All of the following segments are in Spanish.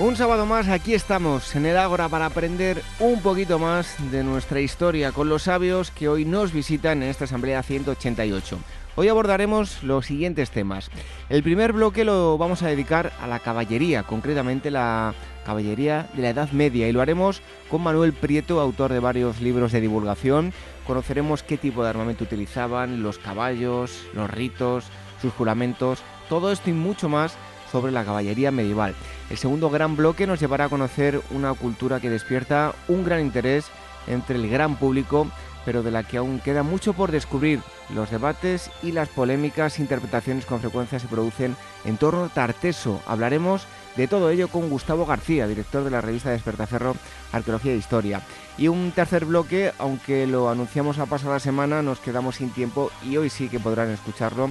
Un sábado más, aquí estamos en el Ágora para aprender un poquito más de nuestra historia con los sabios que hoy nos visitan en esta Asamblea 188. Hoy abordaremos los siguientes temas. El primer bloque lo vamos a dedicar a la caballería, concretamente la caballería de la Edad Media, y lo haremos con Manuel Prieto, autor de varios libros de divulgación. Conoceremos qué tipo de armamento utilizaban, los caballos, los ritos, sus juramentos, todo esto y mucho más sobre la caballería medieval. El segundo gran bloque nos llevará a conocer una cultura que despierta un gran interés entre el gran público, pero de la que aún queda mucho por descubrir. Los debates y las polémicas interpretaciones con frecuencia se producen en torno a Tarteso. Hablaremos de todo ello con Gustavo García, director de la revista Despertaferro Arqueología e Historia. Y un tercer bloque, aunque lo anunciamos a pasada semana, nos quedamos sin tiempo y hoy sí que podrán escucharlo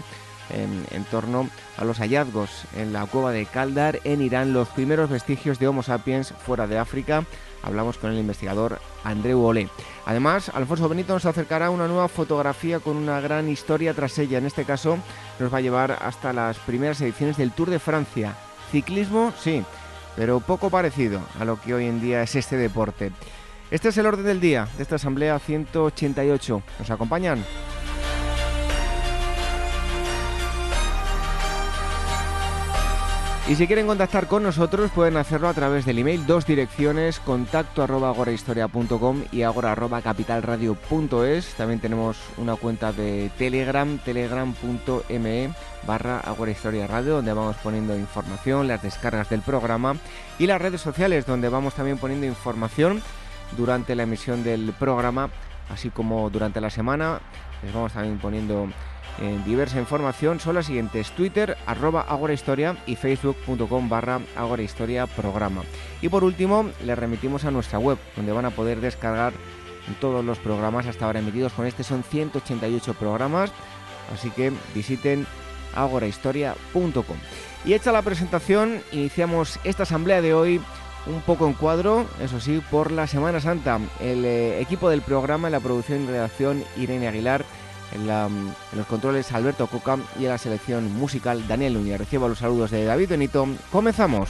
en, torno a los hallazgos en la cueva de Kaldar en Irán, los primeros vestigios de Homo sapiens fuera de África. Hablamos con el investigador Andreu Olé. Además, Alfonso Benito nos acercará una nueva fotografía con una gran historia tras ella. En este caso, nos va a llevar hasta las primeras ediciones del Tour de Francia. Ciclismo, sí, pero poco parecido a lo que hoy en día es este deporte. Este es el orden del día de esta Asamblea 188. ¿Nos acompañan? Y si quieren contactar con nosotros pueden hacerlo a través del email, dos direcciones, contacto arroba agorahistoria.com y agora arroba capitalradio.es. También tenemos una cuenta de Telegram, telegram.me barra agorahistoria radio, donde vamos poniendo información, las descargas del programa y las redes sociales, donde vamos también poniendo información durante la emisión del programa, así como durante la semana. Les vamos también poniendo en diversa información son las siguientes Twitter arroba agorahistoria y facebook.com barra agorahistoria programa. Y por último les remitimos a nuestra web donde van a poder descargar todos los programas hasta ahora emitidos con este son 188 programas así que visiten agorahistoria.com. Y hecha la presentación iniciamos esta asamblea de hoy un poco en cuadro, eso sí, por la Semana Santa. El eh, equipo del programa en la producción y redacción Irene Aguilar en, los controles Alberto Coca y en la selección musical Daniel Núñez. Recibo los saludos de David Benito. Comenzamos.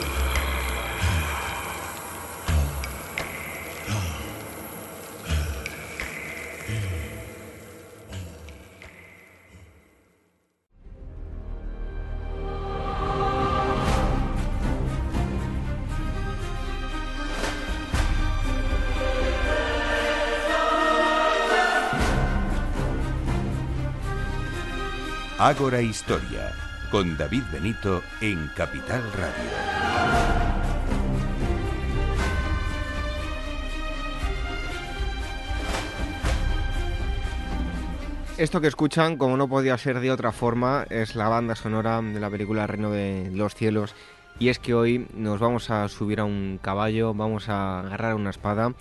Ágora Historia, con David Benito en Capital Radio. Esto que escuchan, como no podía ser de otra forma, es la banda sonora de la película Reino de los Cielos. Y es que hoy nos vamos a subir a un caballo, vamos a agarrar una espada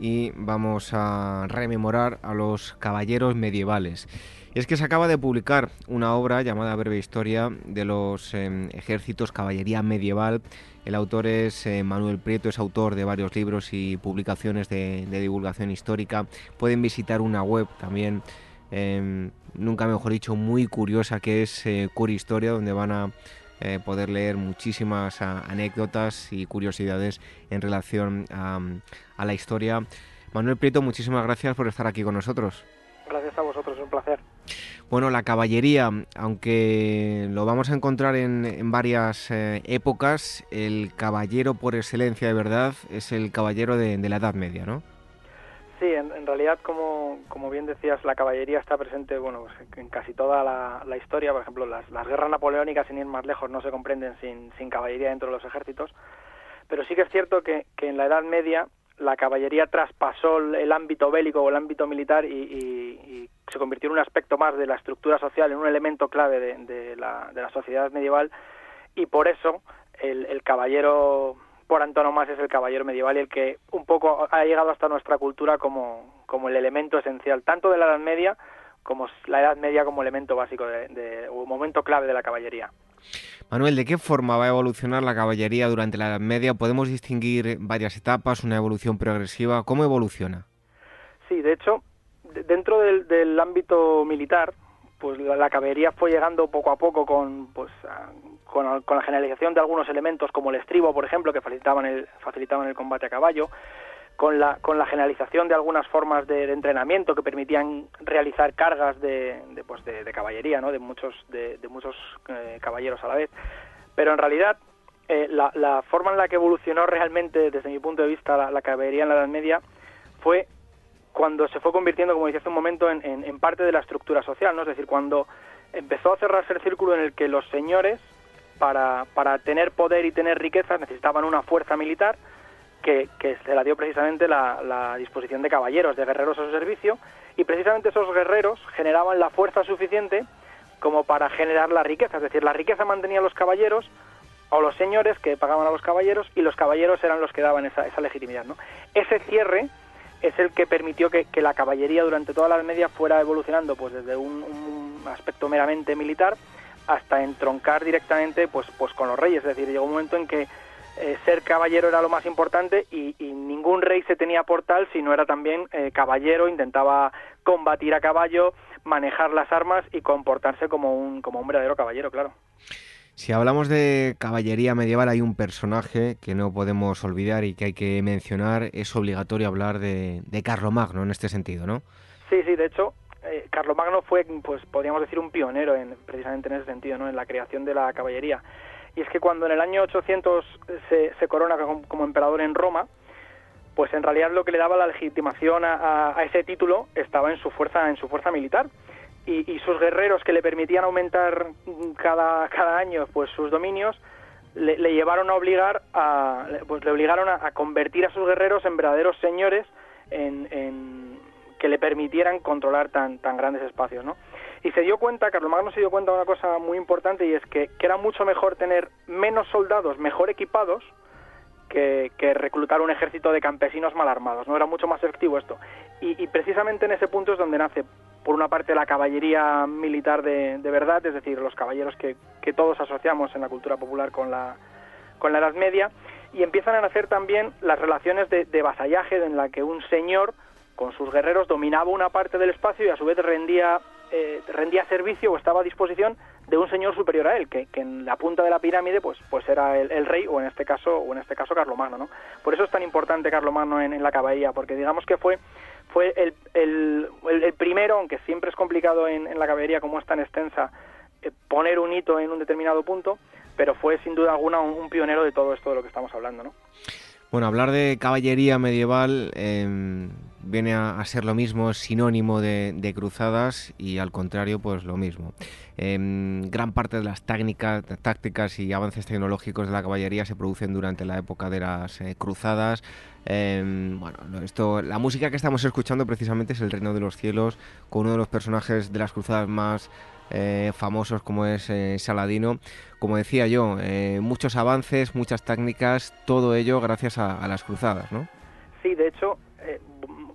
y vamos a rememorar a los caballeros medievales. Es que se acaba de publicar una obra llamada Breve Historia de los em, ejércitos caballería medieval. El autor es eh, Manuel Prieto, es autor de varios libros y publicaciones de, divulgación histórica. Pueden visitar una web también em, nunca mejor dicho, muy curiosa, que es eh, Curi Historia, donde van a eh, poder leer muchísimas anécdotas y curiosidades en relación a, a, la historia. Manuel Prieto, muchísimas gracias por estar aquí con nosotros. Gracias a vosotros, es un placer. Bueno, la caballería, aunque lo vamos a encontrar en, varias eh, épocas, el caballero por excelencia de verdad es el caballero de, la Edad Media, ¿no? Sí, en, realidad, como, como, bien decías, la caballería está presente bueno, pues, en casi toda la, historia. Por ejemplo, las, guerras napoleónicas, sin ir más lejos, no se comprenden sin, sin caballería dentro de los ejércitos. Pero sí que es cierto que, que en la Edad Media la caballería traspasó el ámbito bélico o el ámbito militar y, se convirtió en un aspecto más de la estructura social, en un elemento clave de, la, sociedad medieval y por eso el, caballero por antonomasia es el caballero medieval y el que un poco ha llegado hasta nuestra cultura como, como el elemento esencial, tanto de la Edad Media como la Edad Media como elemento básico de, o momento clave de la caballería. Manuel, ¿de qué forma va a evolucionar la caballería durante la Edad Media? ¿Podemos distinguir varias etapas, una evolución progresiva? ¿Cómo evoluciona? Sí, de hecho, dentro del, ámbito militar, pues la, caballería fue llegando poco a poco con, pues, con, la generalización de algunos elementos como el estribo, por ejemplo, que facilitaban el, facilitaban el combate a caballo, con la, con la generalización de algunas formas de, entrenamiento que permitían realizar cargas de, de, pues de, caballería, ¿no? de muchos, de, muchos eh, caballeros a la vez. Pero en realidad eh, la, forma en la que evolucionó realmente, desde mi punto de vista, la, caballería en la Edad Media fue cuando se fue convirtiendo, como decía hace un momento, en, en, parte de la estructura social, ¿no? Es decir, cuando empezó a cerrarse el círculo en el que los señores, para, para tener poder y tener riquezas, necesitaban una fuerza militar, que, se la dio precisamente la, disposición de caballeros, de guerreros a su servicio, y precisamente esos guerreros generaban la fuerza suficiente como para generar la riqueza, es decir, la riqueza mantenía a los caballeros o los señores que pagaban a los caballeros y los caballeros eran los que daban esa, esa legitimidad. ¿no? Ese cierre es el que permitió que, la caballería durante toda la Media fuera evolucionando pues desde un, un, aspecto meramente militar hasta entroncar directamente pues, pues con los reyes, es decir, llegó un momento en que eh, ser caballero era lo más importante y, ningún rey se tenía por tal si no era también eh, caballero, intentaba combatir a caballo, manejar las armas y comportarse como un, como un verdadero caballero, claro. Si hablamos de caballería medieval hay un personaje que no podemos olvidar y que hay que mencionar, es obligatorio hablar de, de Carlomagno en este sentido, ¿no? Sí, sí, de hecho, eh, Carlomagno fue, pues podríamos decir, un pionero en, precisamente en ese sentido, ¿no? En la creación de la caballería y es que cuando en el año 800 se, se corona como, emperador en Roma, pues en realidad lo que le daba la legitimación a, ese título estaba en su fuerza, en su fuerza militar. Y, sus guerreros que le permitían aumentar cada, cada año pues sus dominios le, llevaron a obligar a pues le obligaron a, convertir a sus guerreros en verdaderos señores en, que le permitieran controlar tan, tan grandes espacios, ¿no? Y se dio cuenta, Carlomagno se dio cuenta de una cosa muy importante y es que, era mucho mejor tener menos soldados mejor equipados que, reclutar un ejército de campesinos mal armados, ¿no? Era mucho más efectivo esto. Y, precisamente en ese punto es donde nace, por una parte, la caballería militar de, verdad, es decir, los caballeros que, todos asociamos en la cultura popular con la, con la Edad Media, y empiezan a nacer también las relaciones de, de vasallaje en la que un señor con sus guerreros dominaba una parte del espacio y a su vez rendía eh, rendía servicio o estaba a disposición de un señor superior a él, que, en la punta de la pirámide pues, pues era el, rey o en este caso o en este caso Carlomagno, ¿no? Por eso es tan importante Carlomagno en, en la caballería, porque digamos que fue fue el, el, primero, aunque siempre es complicado en, la caballería como es tan extensa, eh, poner un hito en un determinado punto, pero fue sin duda alguna un, pionero de todo esto de lo que estamos hablando, ¿no? Bueno, hablar de caballería medieval em, viene a, ser lo mismo, sinónimo de, cruzadas y al contrario, pues lo mismo. Em, gran parte de las técnicas, tácticas y avances tecnológicos de la caballería se producen durante la época de las eh, cruzadas. Em, bueno, esto, la música que estamos escuchando precisamente es El Reino de los Cielos, con uno de los personajes de las cruzadas más eh, famosos como es eh, Saladino. Como decía yo, muchos avances, muchas técnicas, todo ello gracias a, a las cruzadas, ¿no? Sí, de hecho,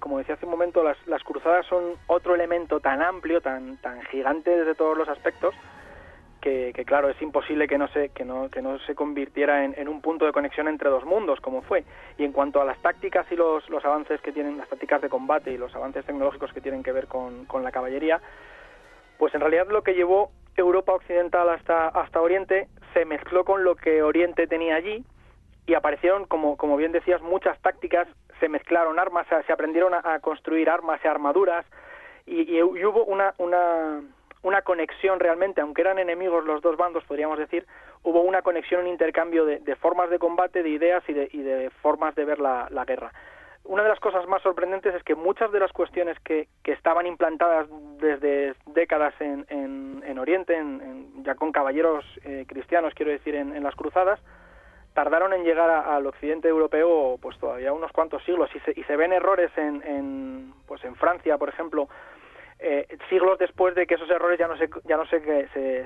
como decía hace un momento, las, las cruzadas son otro elemento tan amplio, tan, tan gigante desde todos los aspectos, que, claro, es imposible que no se, que no, que no se convirtiera en, un punto de conexión entre dos mundos, como fue. Y en cuanto a las tácticas y los, los avances que tienen, las tácticas de combate y los avances tecnológicos que tienen que ver con, con la caballería, pues en realidad lo que llevó Europa Occidental hasta, hasta Oriente se mezcló con lo que Oriente tenía allí y aparecieron, como, como bien decías, muchas tácticas, se mezclaron armas, se aprendieron a, construir armas y armaduras y, y hubo una, una, una conexión realmente, aunque eran enemigos los dos bandos, podríamos decir, hubo una conexión, un intercambio de, formas de combate, de ideas y de, formas de ver la, guerra. Una de las cosas más sorprendentes es que muchas de las cuestiones que, estaban implantadas desde décadas en, en, Oriente, ya con caballeros eh, cristianos, quiero decir, en, las cruzadas, tardaron en llegar al occidente europeo pues todavía unos cuantos siglos y se, y se ven errores en, en, pues en Francia, por ejemplo, eh, siglos después de que esos errores ya no se, ya no se,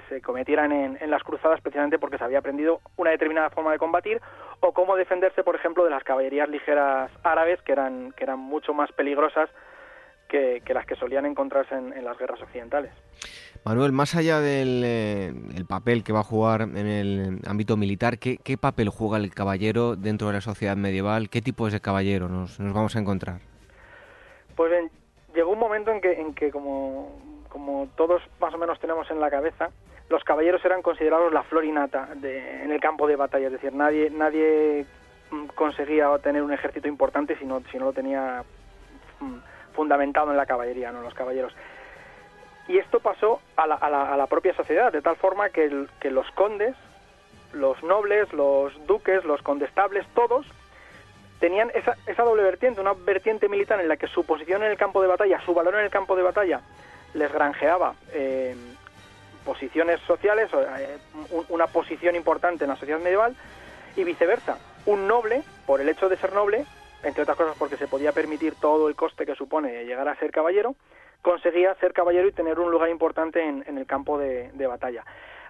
se, cometieran en, las cruzadas, precisamente porque se había aprendido una determinada forma de combatir o cómo defenderse, por ejemplo, de las caballerías ligeras árabes, que eran, que eran mucho más peligrosas que, las que solían encontrarse en, las guerras occidentales. Manuel, más allá del eh, papel que va a jugar en el ámbito militar, ¿qué, ¿qué, papel juega el caballero dentro de la sociedad medieval? ¿Qué tipo de caballero nos, vamos a encontrar? Pues bien, llegó un momento en que, en que como, como todos más o menos tenemos en la cabeza, los caballeros eran considerados la florinata de, en el campo de batalla, es decir, nadie, nadie mm, conseguía tener un ejército importante si no, si no lo tenía mm, fundamentado en la caballería, no los caballeros. Y esto pasó a la, a la, a la propia sociedad, de tal forma que, los condes, los nobles, los duques, los condestables, todos tenían esa, esa doble vertiente, una vertiente militar en la que su posición en el campo de batalla, su valor en el campo de batalla, les granjeaba eh, posiciones sociales, eh, una posición importante en la sociedad medieval, y viceversa. Un noble, por el hecho de ser noble, entre otras cosas porque se podía permitir todo el coste que supone llegar a ser caballero, conseguía ser caballero y tener un lugar importante en, el campo de, batalla.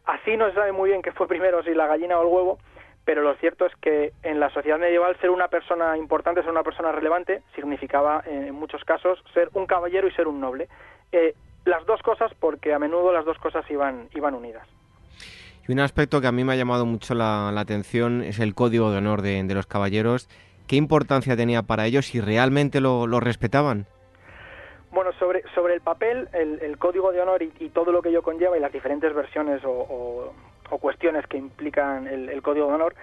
Así no se sabe muy bien qué fue primero, si la gallina o el huevo, pero lo cierto es que en la sociedad medieval ser una persona importante, ser una persona relevante, significaba en muchos casos ser un caballero y ser un noble. Eh, las dos cosas, porque a menudo las dos cosas iban, iban unidas. Y un aspecto que a mí me ha llamado mucho la, atención es el código de honor de, los caballeros. ¿Qué importancia tenía para ellos y realmente lo, respetaban? Bueno, sobre, sobre el papel, el, código de honor y, todo lo que ello conlleva y las diferentes versiones o, cuestiones que implican el, código de honor,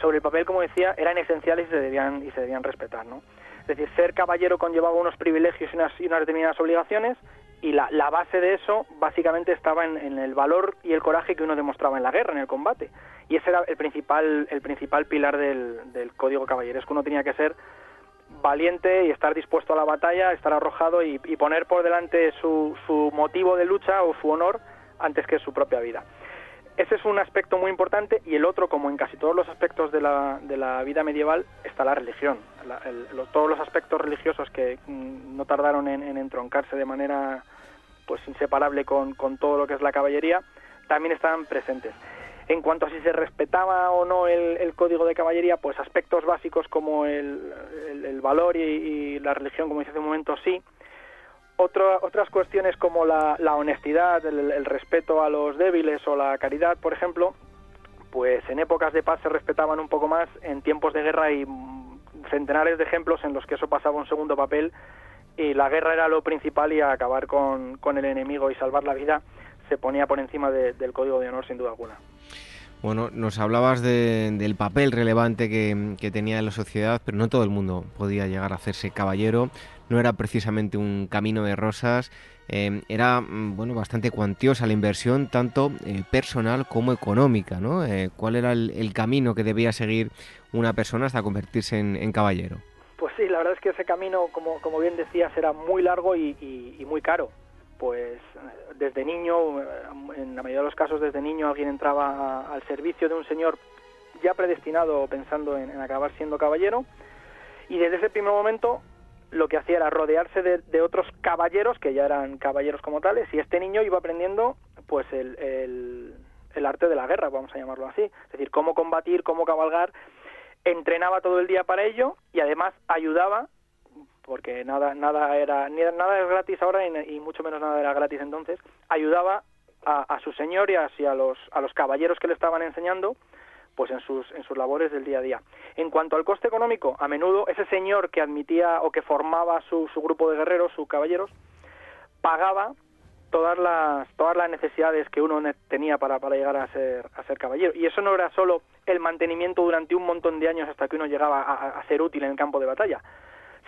sobre el papel, como decía, eran esenciales y se debían, y se debían respetar. ¿no? Es decir, ser caballero conllevaba unos privilegios y unas, y unas determinadas obligaciones, y la, la, base de eso básicamente estaba en, el valor y el coraje que uno demostraba en la guerra, en el combate. Y ese era el principal, el principal pilar del, del código caballeresco. Uno tenía que ser valiente y estar dispuesto a la batalla, estar arrojado y, poner por delante su, su motivo de lucha o su honor antes que su propia vida. Ese es un aspecto muy importante y el otro, como en casi todos los aspectos de la, de la vida medieval, está la religión. todos los aspectos religiosos que mm, no tardaron en, entroncarse de manera pues inseparable con, todo lo que es la caballería, también estaban presentes. En cuanto a si se respetaba o no el, código de caballería, pues aspectos básicos como el, valor y, la religión, como dice hace un momento, sí, otras cuestiones como la, honestidad, el, respeto a los débiles o la caridad, por ejemplo, pues en épocas de paz se respetaban un poco más, en tiempos de guerra hay centenares de ejemplos en los que eso pasaba un segundo papel y la guerra era lo principal y acabar con, el enemigo y salvar la vida se ponía por encima del código de honor sin duda alguna. Bueno, nos hablabas del papel relevante que, tenía en la sociedad, pero no todo el mundo podía llegar a hacerse caballero no era precisamente un camino de rosas, eh, era mm, bueno bastante cuantiosa la inversión, tanto eh, personal como económica, ¿no? Eh, ¿Cuál era el, camino que debía seguir una persona hasta convertirse en, caballero? Pues sí, la verdad es que ese camino, como, como bien decías, era muy largo y, muy caro. Pues desde niño, en la mayoría de los casos desde niño, alguien entraba al servicio de un señor ya predestinado pensando en acabar siendo caballero y desde ese primer momento lo que hacía era rodearse de, otros caballeros, que ya eran caballeros como tales, y este niño iba aprendiendo pues el, el, arte de la guerra, vamos a llamarlo así, es decir, cómo combatir, cómo cabalgar, entrenaba todo el día para ello y además ayudaba porque nada nada era nada es gratis ahora y, mucho menos nada era gratis entonces ayudaba a, su señor y a, los, a los caballeros que le estaban enseñando pues en sus, en sus labores del día a día. En cuanto al coste económico, a menudo ese señor que admitía o que formaba su, su grupo de guerreros, sus caballeros, pagaba todas las todas las necesidades que uno tenía para, para llegar a ser a ser caballero y eso no era solo el mantenimiento durante un montón de años hasta que uno llegaba a, ser útil en el campo de batalla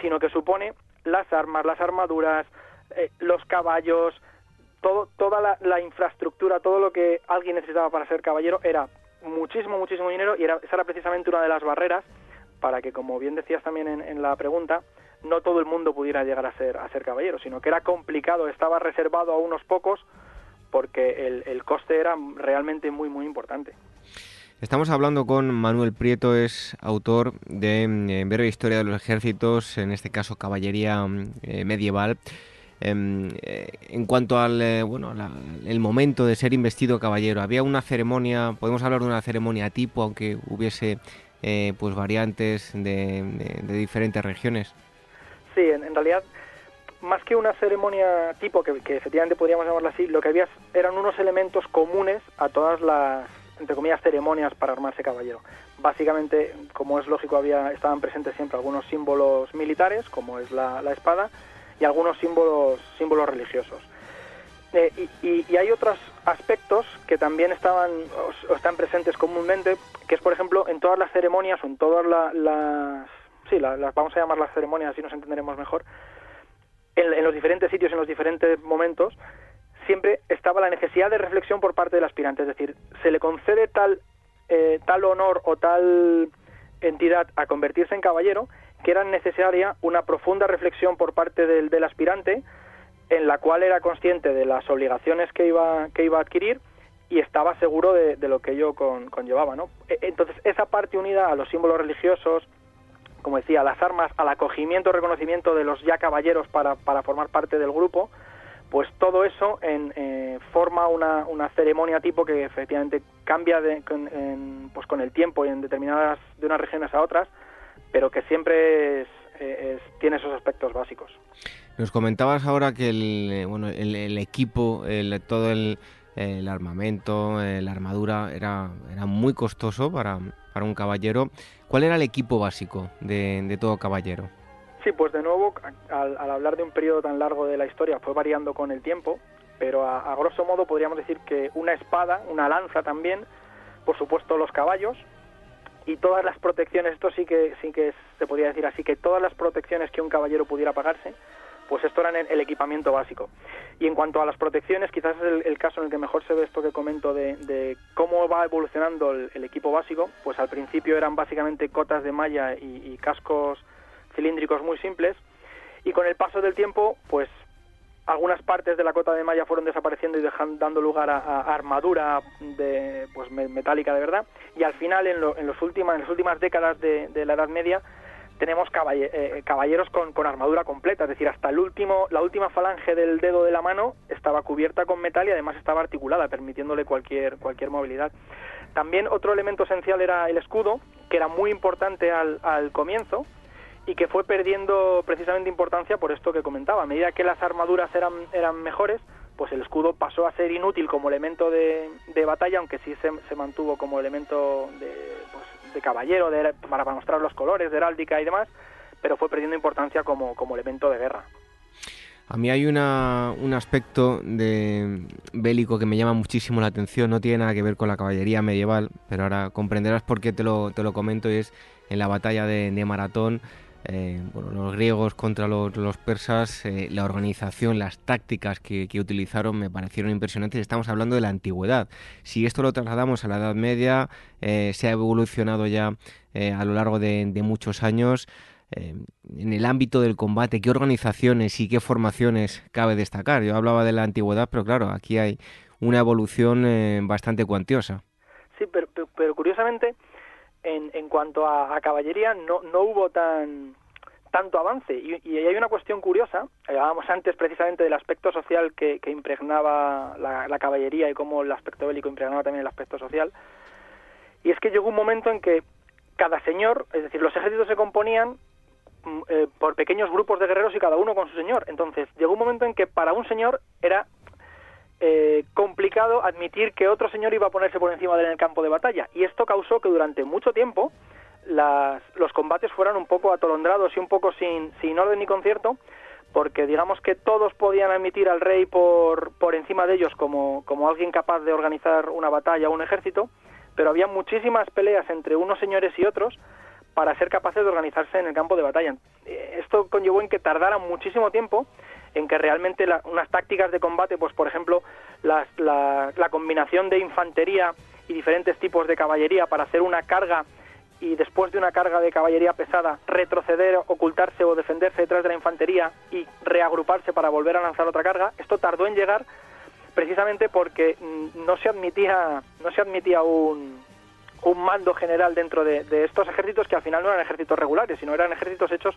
sino que supone las armas las armaduras eh, los caballos todo toda la, infraestructura todo lo que alguien necesitaba para ser caballero era muchísimo, muchísimo dinero y era, esa era precisamente una de las barreras para que, como bien decías también en, la pregunta, no todo el mundo pudiera llegar a ser, a ser caballero, sino que era complicado, estaba reservado a unos pocos porque el coste era realmente muy, muy importante. Estamos hablando con Manuel Prieto, es autor de eh, Breve Historia de los Ejércitos, en este caso Caballería eh, Medieval. Em, eh, en cuanto al eh, bueno el momento de ser investido caballero había una ceremonia podemos hablar de una ceremonia tipo aunque hubiese pues variantes de, diferentes regiones sí en, realidad más que una ceremonia tipo que, efectivamente podríamos llamarla así lo que había eran unos elementos comunes a todas las entre comillas ceremonias para armarse caballero básicamente como es lógico había estaban presentes siempre algunos símbolos militares como es la espada y algunos símbolos, símbolos religiosos. Eh, y, hay otros aspectos que también estaban o, están presentes comúnmente, que es, por ejemplo, en todas las ceremonias o en todas las... Sí, las, vamos a llamar las ceremonias, así nos entenderemos mejor. En, los diferentes sitios, en los diferentes momentos, siempre estaba la necesidad de reflexión por parte del aspirante. Es decir, se le concede tal, eh, tal honor o tal entidad a convertirse en caballero que era necesaria una profunda reflexión por parte del, del aspirante en la cual era consciente de las obligaciones que iba, que iba a adquirir y estaba seguro de, lo que ello conllevaba. ¿no? E, entonces, esa parte unida a los símbolos religiosos, como decía, a las armas, al acogimiento, reconocimiento de los ya caballeros para, para formar parte del grupo, pues todo eso en, eh, forma una, una, ceremonia tipo que efectivamente cambia de, con, pues con el tiempo y en determinadas de unas regiones a otras, pero que siempre tiene esos aspectos básicos. Nos comentabas ahora que el, eh, bueno, el, equipo, el, todo el, armamento, eh, la armadura era, era muy costoso para, para, un caballero. ¿Cuál era el equipo básico de, todo caballero? Sí, pues de nuevo, al, hablar de un periodo tan largo de la historia, fue variando con el tiempo, pero a, grosso modo podríamos decir que una espada, una lanza también, por supuesto los caballos, y todas las protecciones, esto sí que sí que se podría decir así, que todas las protecciones que un caballero pudiera pagarse, pues esto era el, equipamiento básico. Y en cuanto a las protecciones, quizás es el, caso en el que mejor se ve esto que comento de, cómo va evolucionando el, equipo básico, pues al principio eran básicamente cotas de malla y cascos cilíndricos muy simples, y con el paso del tiempo, pues algunas partes de la cota de malla fueron desapareciendo y dejando, dando lugar a, armadura de, pues, metálica de verdad. Y al final, en, los últimas, en las últimas décadas de, la Edad Media, tenemos eh, caballeros con, con, armadura completa, es decir, hasta el último, la última falange del dedo de la mano estaba cubierta con metal y además estaba articulada, permitiéndole cualquier, cualquier movilidad. También otro elemento esencial era el escudo, que era muy importante al, al comienzo, y que fue perdiendo precisamente importancia por esto que comentaba. A medida que las armaduras eran, eran mejores, pues el escudo pasó a ser inútil como elemento de, de batalla, aunque sí se, se, mantuvo como elemento de, pues, de caballero de, para mostrar los colores, de heráldica y demás, pero fue perdiendo importancia como, como elemento de guerra. A mí hay una, un aspecto de bélico que me llama muchísimo la atención, no tiene nada que ver con la caballería medieval, pero ahora comprenderás por qué te lo, te lo comento, y es en la batalla de Maratón, eh, bueno, los griegos contra los, persas, eh, la organización, las tácticas que, utilizaron me parecieron impresionantes. Estamos hablando de la antigüedad. Si esto lo trasladamos a la Edad Media, eh, se ha evolucionado ya a lo largo de, muchos años. en el ámbito del combate, ¿qué organizaciones y qué formaciones cabe destacar? Yo hablaba de la antigüedad, pero claro, aquí hay una evolución bastante cuantiosa. Sí, pero, pero curiosamente en, en cuanto a, caballería no, no hubo tan tanto avance. Y, y, hay una cuestión curiosa hablábamos antes precisamente del aspecto social que, que impregnaba la, caballería y cómo el aspecto bélico impregnaba también el aspecto social. Y es que llegó un momento en que cada señor es decir los ejércitos se componían mm, eh, por pequeños grupos de guerreros y cada uno con su señor. Entonces llegó un momento en que para un señor era eh, complicado admitir que otro señor iba a ponerse por encima de campo de batalla. Y esto causó que durante mucho tiempo los combates fueran un poco atolondrados y un poco sin, sin orden ni concierto, porque digamos que todos podían admitir al rey por, por encima de ellos como, como alguien capaz de organizar una batalla o un ejército, pero había muchísimas peleas entre unos señores y otros para ser capaces de organizarse en el campo de batalla. Eh, esto conllevó en que tardara muchísimo tiempo en que realmente unas tácticas de combate, pues por ejemplo, la, la combinación de infantería y diferentes tipos de caballería para hacer una carga y después de una carga de caballería pesada retroceder, ocultarse o defenderse detrás de la infantería y reagruparse para volver a lanzar otra carga, esto tardó en llegar precisamente porque mm, no se admitía no se admitía un, un mando general dentro de, estos ejércitos que al final no eran ejércitos regulares, sino eran ejércitos hechos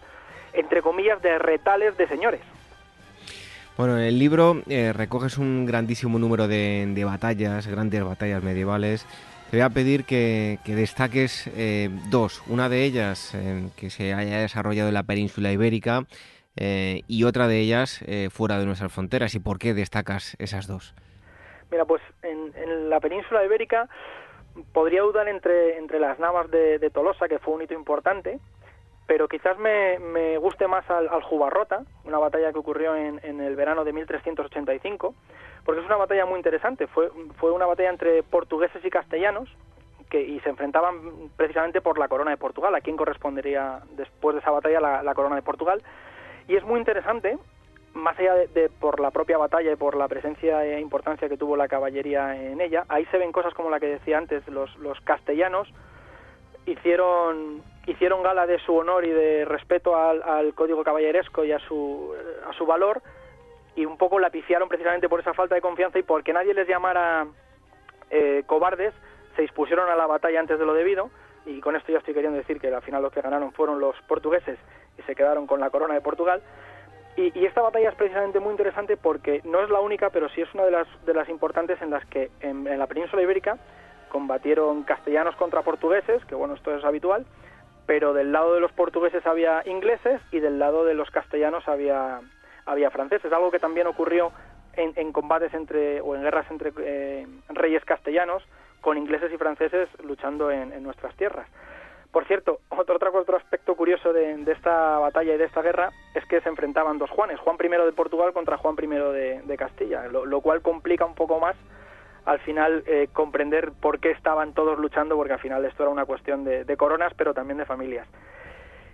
entre comillas de retales de señores. Bueno, en el libro eh, recoges un grandísimo número de, batallas, grandes batallas medievales. Te voy a pedir que, destaques eh, dos. Una de ellas eh, que se haya desarrollado en la península ibérica y otra de ellas fuera de nuestras fronteras. ¿Y por qué destacas esas dos? Mira, pues en, la península ibérica podría dudar entre, entre las navas de Tolosa, que fue un hito importante, pero quizás me, me guste más al, al, Jubarrota, una batalla que ocurrió en, en, el verano de 1385, porque es una batalla muy interesante. Fue, fue una batalla entre portugueses y castellanos que, y se enfrentaban precisamente por la corona de Portugal, a quién correspondería después de esa batalla la, corona de Portugal. Y es muy interesante, más allá de, de, por la propia batalla y por la presencia e importancia que tuvo la caballería en ella, ahí se ven cosas como la que decía antes, los, los castellanos hicieron hicieron gala de su honor y de respeto al, código caballeresco y a su, a su valor y un poco la piciaron precisamente por esa falta de confianza y porque nadie les llamara eh, cobardes, se dispusieron a la batalla antes de lo debido y con esto ya estoy queriendo decir que al final los que ganaron fueron los portugueses y se quedaron con la corona de Portugal. Y, esta batalla es precisamente muy interesante porque no es la única, pero sí es una de las, de las importantes en las que en la península ibérica combatieron castellanos contra portugueses, que bueno, esto es habitual, pero del lado de los portugueses había ingleses y del lado de los castellanos había, había franceses, algo que también ocurrió en, combates entre o en guerras entre eh, reyes castellanos con ingleses y franceses luchando en, nuestras tierras. Por cierto, otro, otro aspecto curioso de, esta batalla y de esta guerra es que se enfrentaban dos Juanes, Juan I de Portugal contra Juan I de, Castilla, lo, cual complica un poco más al final eh, comprender por qué estaban todos luchando, porque al final esto era una cuestión de, coronas, pero también de familias.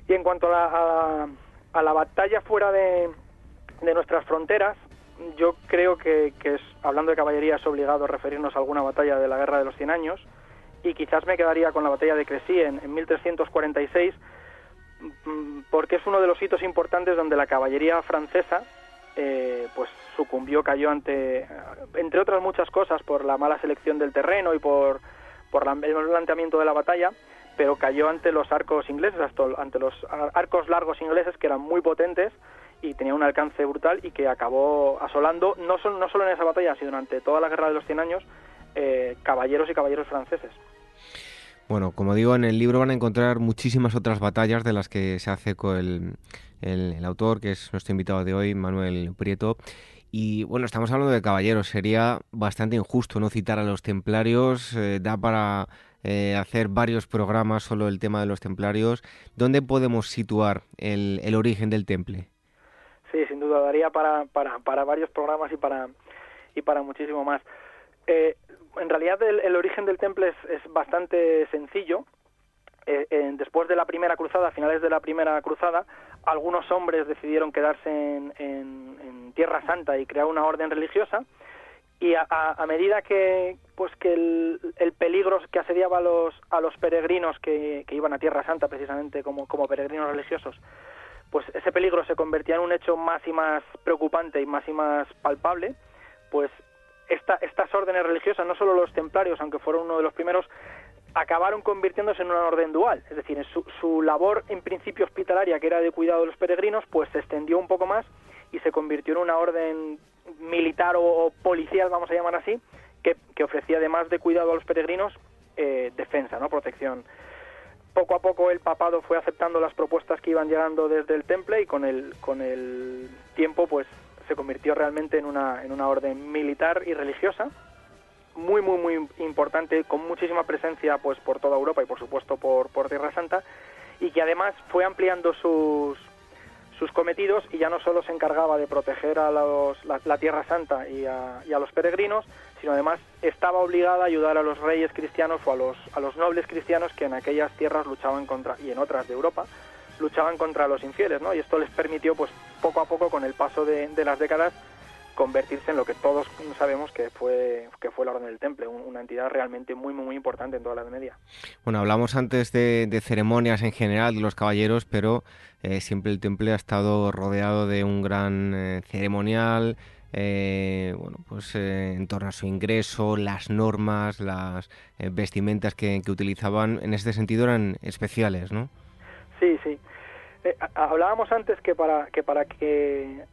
Y en cuanto a la, batalla fuera de, nuestras fronteras, yo creo que, es, hablando de caballería, es obligado referirnos a alguna batalla de la Guerra de los Cien Años, y quizás me quedaría con la batalla de Crecy en, en 1346, mm, porque es uno de los hitos importantes donde la caballería francesa eh, pues sucumbió, cayó ante, entre otras muchas cosas, por la mala selección del terreno y por, por el planteamiento de la batalla, pero cayó ante los arcos ingleses, ante los arcos largos ingleses que eran muy potentes y tenían un alcance brutal y que acabó asolando, no, solo, no solo en esa batalla, sino durante toda la guerra de los Cien Años, eh, caballeros y caballeros franceses. Bueno, como digo, en el libro van a encontrar muchísimas otras batallas de las que se hace con el, el, autor, que es nuestro invitado de hoy, Manuel Prieto. Y bueno, estamos hablando de caballeros, sería bastante injusto no citar a los templarios, eh, da para eh, hacer varios programas solo el tema de los templarios. ¿Dónde podemos situar el, el origen del temple? Sí, sin duda, daría para, para, para varios programas y para, y para muchísimo más. Eh, en realidad el, el, origen del temple es, es bastante sencillo. Eh, después de la primera cruzada, a finales de la primera cruzada, algunos hombres decidieron quedarse en, Tierra Santa y crear una orden religiosa y a, medida que pues que el, peligro que asediaba a los a los peregrinos que, iban a Tierra Santa precisamente como, como peregrinos religiosos pues ese peligro se convertía en un hecho más y más preocupante y más y más palpable pues esta, estas órdenes religiosas no solo los templarios aunque fueron uno de los primeros acabaron convirtiéndose en una orden dual, es decir, su, su labor en principio hospitalaria, que era de cuidado de los peregrinos, pues se extendió un poco más y se convirtió en una orden militar o, policial, vamos a llamar así, que, que, ofrecía además de cuidado a los peregrinos, eh, defensa, ¿no? protección. Poco a poco el papado fue aceptando las propuestas que iban llegando desde el temple y con el, con el tiempo pues se convirtió realmente en una, en una orden militar y religiosa muy, muy, muy importante, con muchísima presencia pues por toda Europa y por supuesto por, por Tierra Santa, y que además fue ampliando sus, sus cometidos y ya no solo se encargaba de proteger a los, la, Tierra Santa y a, y a, los peregrinos, sino además estaba obligada a ayudar a los reyes cristianos o a los, a los nobles cristianos que en aquellas tierras luchaban contra, y en otras de Europa, luchaban contra los infieles, ¿no? Y esto les permitió, pues, poco a poco, con el paso de, de las décadas, convertirse en lo que todos sabemos que fue que fue la Orden del Temple, una entidad realmente muy muy importante en toda la Edad Media. Bueno, hablamos antes de, ceremonias en general de los caballeros, pero eh, siempre el Temple ha estado rodeado de un gran eh, ceremonial. Eh, bueno, pues en torno a su ingreso, las normas, las vestimentas que, que, utilizaban, en este sentido eran especiales, ¿no? Sí, sí. hablábamos antes que para que para que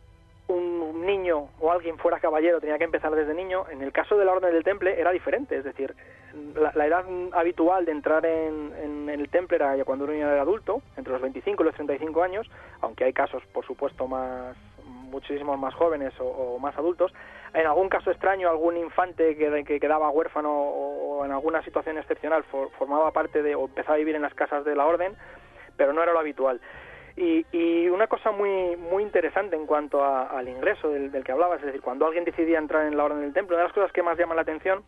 un niño o alguien fuera caballero tenía que empezar desde niño, en el caso de la Orden del Temple era diferente, es decir, la, edad habitual de entrar en, el Temple era cuando uno era adulto, entre los 25 y los 35 años, aunque hay casos, por supuesto, más muchísimos más jóvenes o, más adultos. En algún caso extraño, algún infante que, que quedaba huérfano o, en alguna situación excepcional formaba parte de o empezaba a vivir en las casas de la Orden, pero no era lo habitual. Y, una cosa muy muy interesante en cuanto al ingreso del, que hablabas, es decir, cuando alguien decidía entrar en la orden del temple, una de las cosas que más llama la atención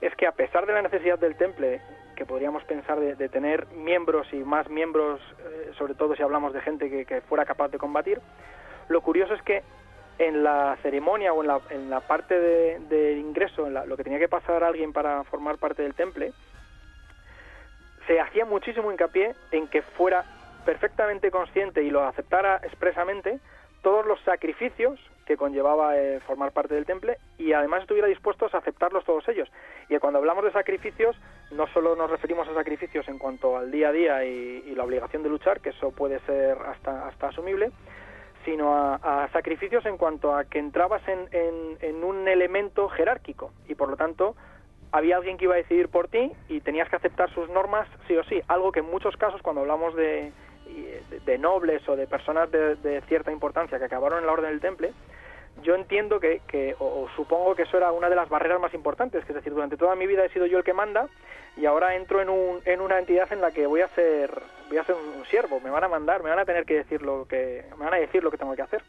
es que a pesar de la necesidad del temple, que podríamos pensar de, tener miembros y más miembros, eh, sobre todo si hablamos de gente que, fuera capaz de combatir, lo curioso es que en la ceremonia o en la, en la parte del de ingreso, en lo que tenía que pasar alguien para formar parte del temple, se hacía muchísimo hincapié en que fuera perfectamente consciente y lo aceptara expresamente todos los sacrificios que conllevaba eh, formar parte del temple y además estuviera dispuesto a aceptarlos todos ellos. Y cuando hablamos de sacrificios, no solo nos referimos a sacrificios en cuanto al día a día y, la obligación de luchar, que eso puede ser hasta, hasta asumible, sino a, sacrificios en cuanto a que entrabas en, en un elemento jerárquico y por lo tanto había alguien que iba a decidir por ti y tenías que aceptar sus normas sí o sí, algo que en muchos casos cuando hablamos de de nobles o de personas de, cierta importancia que acabaron en la Orden del Temple, yo entiendo que, que o, supongo que eso era una de las barreras más importantes, que es decir, durante toda mi vida he sido yo el que manda y ahora entro en, un, en una entidad en la que voy a ser voy a ser un siervo, me van a mandar, me van a tener que decir lo que me van a decir lo que tengo que hacer.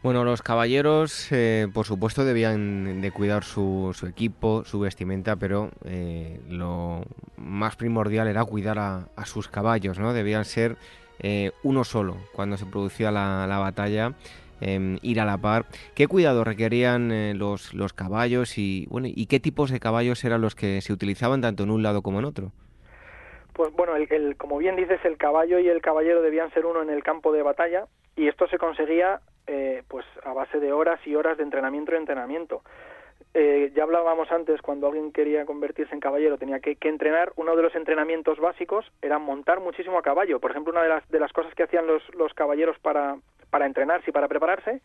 Bueno, los caballeros, eh, por supuesto, debían de cuidar su, su equipo, su vestimenta, pero eh, lo más primordial era cuidar a, sus caballos, ¿no? Debían ser eh, uno solo cuando se producía la, la batalla, em, ir a la par. ¿Qué cuidado requerían los, los caballos y, bueno, y qué tipos de caballos eran los que se utilizaban tanto en un lado como en otro? Pues bueno, el, como bien dices, el caballo y el caballero debían ser uno en el campo de batalla y esto se conseguía eh, pues a base de horas y horas de entrenamiento y entrenamiento. Eh, ya hablábamos antes, cuando alguien quería convertirse en caballero tenía que, entrenar, uno de los entrenamientos básicos era montar muchísimo a caballo. Por ejemplo, una de las, de las cosas que hacían los, los caballeros para, para entrenarse y para prepararse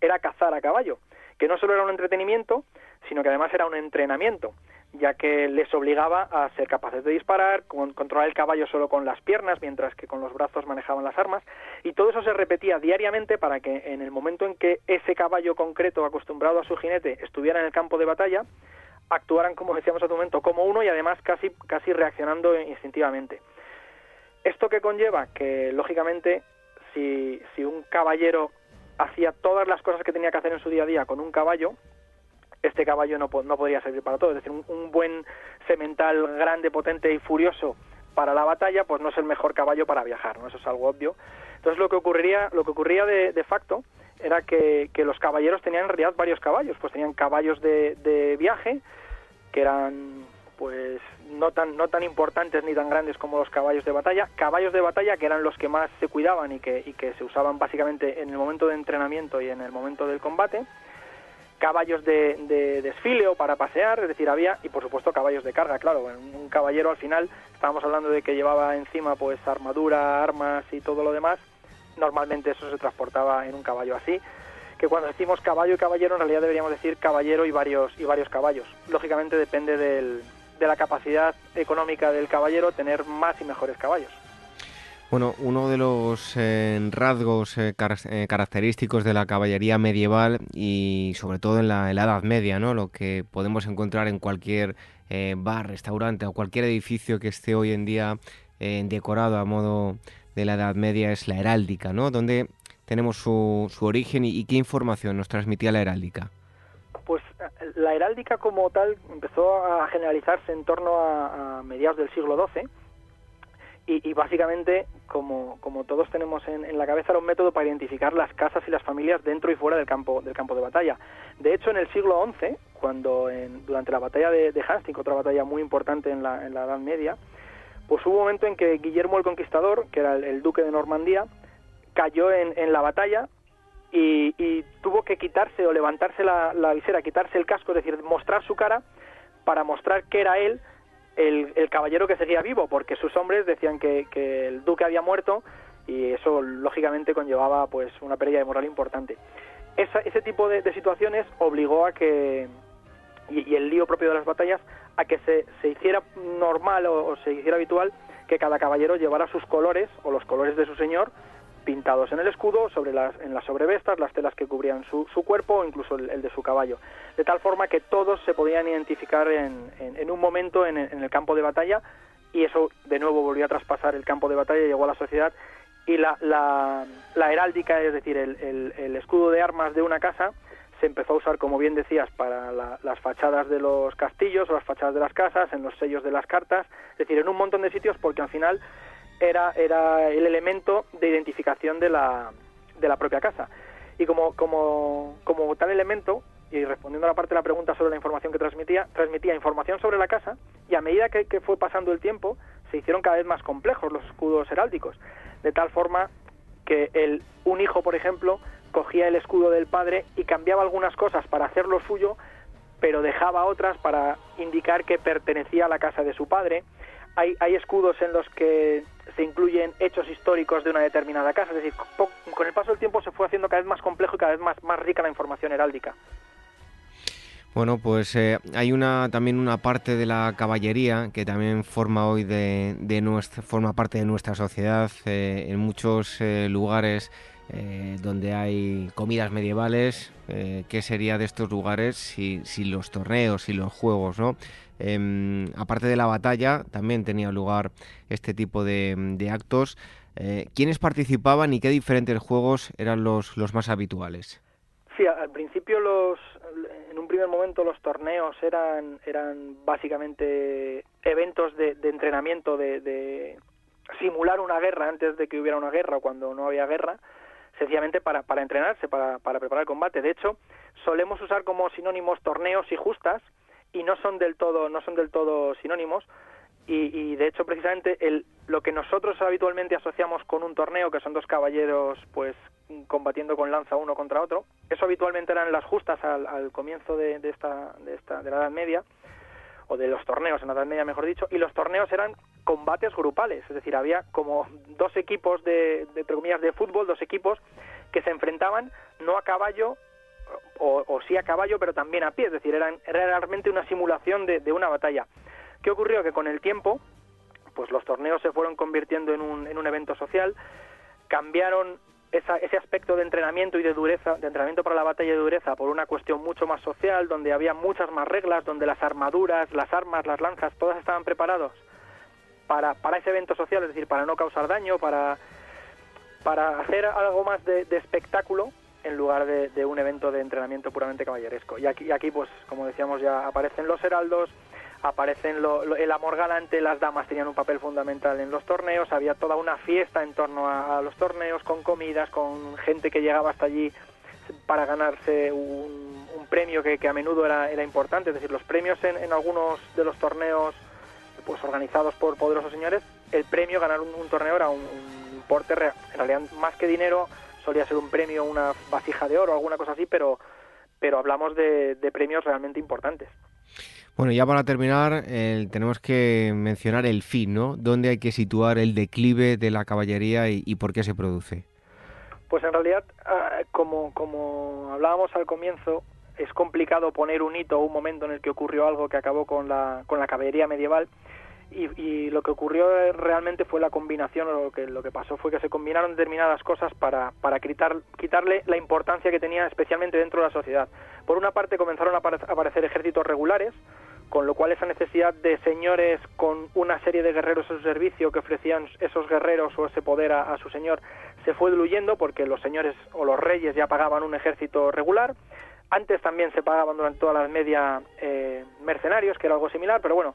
era cazar a caballo, que no solo era un entretenimiento, sino que además era un entrenamiento ya que les obligaba a ser capaces de disparar, con, controlar el caballo solo con las piernas, mientras que con los brazos manejaban las armas, y todo eso se repetía diariamente para que en el momento en que ese caballo concreto, acostumbrado a su jinete, estuviera en el campo de batalla, actuaran, como decíamos hace un momento, como uno y además casi, casi reaccionando instintivamente. Esto que conlleva que, lógicamente, si, si un caballero hacía todas las cosas que tenía que hacer en su día a día con un caballo, este caballo no, no podría servir para todo. Es decir, un, buen semental grande, potente y furioso para la batalla, pues no es el mejor caballo para viajar, ¿no? Eso es algo obvio. Entonces lo que ocurriría, lo que ocurría de, de facto era que, que, los caballeros tenían en realidad varios caballos, pues tenían caballos de, de viaje, que eran pues no tan no tan importantes ni tan grandes como los caballos de batalla, caballos de batalla que eran los que más se cuidaban y que, y que se usaban básicamente en el momento de entrenamiento y en el momento del combate, caballos de, desfile o para pasear, es decir, había, y por supuesto caballos de carga, claro, un caballero al final, estábamos hablando de que llevaba encima pues armadura, armas y todo lo demás, normalmente eso se transportaba en un caballo así, que cuando decimos caballo y caballero en realidad deberíamos decir caballero y varios, y varios caballos. Lógicamente depende de la capacidad económica del caballero tener más y mejores caballos. Bueno, uno de los eh, rasgos eh, eh, característicos de la caballería medieval y sobre todo en la, Edad Media, ¿no? Lo que podemos encontrar en cualquier bar, restaurante o cualquier edificio que esté hoy en día decorado a modo de la Edad Media es la heráldica, ¿no? Donde tenemos su, su origen y, qué información nos transmitía la heráldica. Pues la heráldica como tal empezó a generalizarse en torno a, a mediados del siglo XII y, básicamente, como, como, todos tenemos en, la cabeza, era un método para identificar las casas y las familias dentro y fuera del campo, del campo de batalla. De hecho, en el siglo XI, cuando durante la batalla de, de otra batalla muy importante en la, en la, Edad Media, pues hubo un momento en que Guillermo el Conquistador, que era el, duque de Normandía, cayó en, en la batalla y, y, tuvo que quitarse o levantarse la, la visera, quitarse el casco, es decir, mostrar su cara para mostrar que era él el, caballero que seguía vivo, porque sus hombres decían que, el duque había muerto y eso lógicamente conllevaba pues una pérdida de moral importante. ese tipo de, situaciones obligó a que, y, el lío propio de las batallas, a que se, se hiciera normal o, se hiciera habitual que cada caballero llevara sus colores o los colores de su señor pintados en el escudo, sobre las, en las sobrevestas, las telas que cubrían su, su cuerpo o incluso el, de su caballo. De tal forma que todos se podían identificar en, en, un momento en, el campo de batalla y eso de nuevo volvió a traspasar el campo de batalla, llegó a la sociedad y la, la, la heráldica, es decir, el, el, escudo de armas de una casa, se empezó a usar, como bien decías, para las fachadas de los castillos o las fachadas de las casas, en los sellos de las cartas, es decir, en un montón de sitios porque al final era, era el elemento de identificación de la, de la propia casa. Y como, como, como tal elemento, y respondiendo a la parte de la pregunta sobre la información que transmitía, transmitía información sobre la casa y a medida que, fue pasando el tiempo se hicieron cada vez más complejos los escudos heráldicos, de tal forma que el, un hijo, por ejemplo, cogía el escudo del padre y cambiaba algunas cosas para hacerlo suyo, pero dejaba otras para indicar que pertenecía a la casa de su padre. Hay, escudos en los que se incluyen hechos históricos de una determinada casa. Es decir, con el paso del tiempo se fue haciendo cada vez más complejo y cada vez más, más rica la información heráldica. Bueno, pues eh, hay una también una parte de la caballería que también forma hoy de, nuestra forma parte de nuestra sociedad eh, en muchos eh, lugares donde hay comidas medievales. ¿Qué sería de estos lugares si los torneos y los juegos, no? Em, aparte de la batalla, también tenía lugar este tipo de, actos. Eh, ¿Quiénes participaban y qué diferentes juegos eran los, más habituales? Sí, al principio los, en un primer momento los torneos eran, eran básicamente eventos de, entrenamiento, de, simular una guerra antes de que hubiera una guerra o cuando no había guerra, sencillamente para, para entrenarse, para, para preparar el combate. De hecho, solemos usar como sinónimos torneos y justas, y no son del todo no son del todo sinónimos. Y, de hecho precisamente el, lo que nosotros habitualmente asociamos con un torneo que son dos caballeros pues combatiendo con lanza uno contra otro eso habitualmente eran las justas al, comienzo de, esta de esta de la Edad Media o de los torneos en la Edad Media mejor dicho y los torneos eran combates grupales es decir había como dos equipos de, de entre comillas de fútbol dos equipos que se enfrentaban no a caballo o, sí a caballo, pero también a pie, es decir, era, realmente una simulación de, una batalla. ¿Qué ocurrió? Que con el tiempo, pues los torneos se fueron convirtiendo en un, en un evento social, cambiaron ese aspecto de entrenamiento y de dureza, de entrenamiento para la batalla de dureza, por una cuestión mucho más social, donde había muchas más reglas, donde las armaduras, las armas, las lanzas, todas estaban preparados para, para ese evento social, es decir, para no causar daño, para, para hacer algo más de espectáculo en lugar de, un evento de entrenamiento puramente caballeresco. Y aquí, pues, como decíamos ya, aparecen los heraldos, aparecen el amor galante, las damas tenían un papel fundamental en los torneos, había toda una fiesta en torno a, los torneos, con comidas, con gente que llegaba hasta allí para ganarse un, premio que, a menudo era, era, importante, es decir, los premios en, algunos de los torneos pues organizados por poderosos señores, el premio, ganar un, torneo era un, un importe real, en realidad más que dinero, solía ser un premio, una vasija de oro, alguna cosa así, pero, pero hablamos de, premios realmente importantes. Bueno, ya para terminar, tenemos que mencionar el fin, ¿no? ¿Dónde hay que situar el declive de la caballería y, por qué se produce? Pues en realidad, ah, como, como hablábamos al comienzo, es complicado poner un hito o un momento en el que ocurrió algo que acabó con la, con la caballería medieval y, lo que ocurrió realmente fue la combinación, lo que, lo que pasó fue que se combinaron determinadas cosas para, para quitar, quitarle la importancia que tenía especialmente dentro de la sociedad. Por una parte comenzaron a aparecer ejércitos regulares, con lo cual esa necesidad de señores con una serie de guerreros a su servicio que ofrecían esos guerreros o ese poder a, su señor se fue diluyendo porque los señores o los reyes ya pagaban un ejército regular. Antes también se pagaban durante toda la media eh, mercenarios, que era algo similar, pero bueno,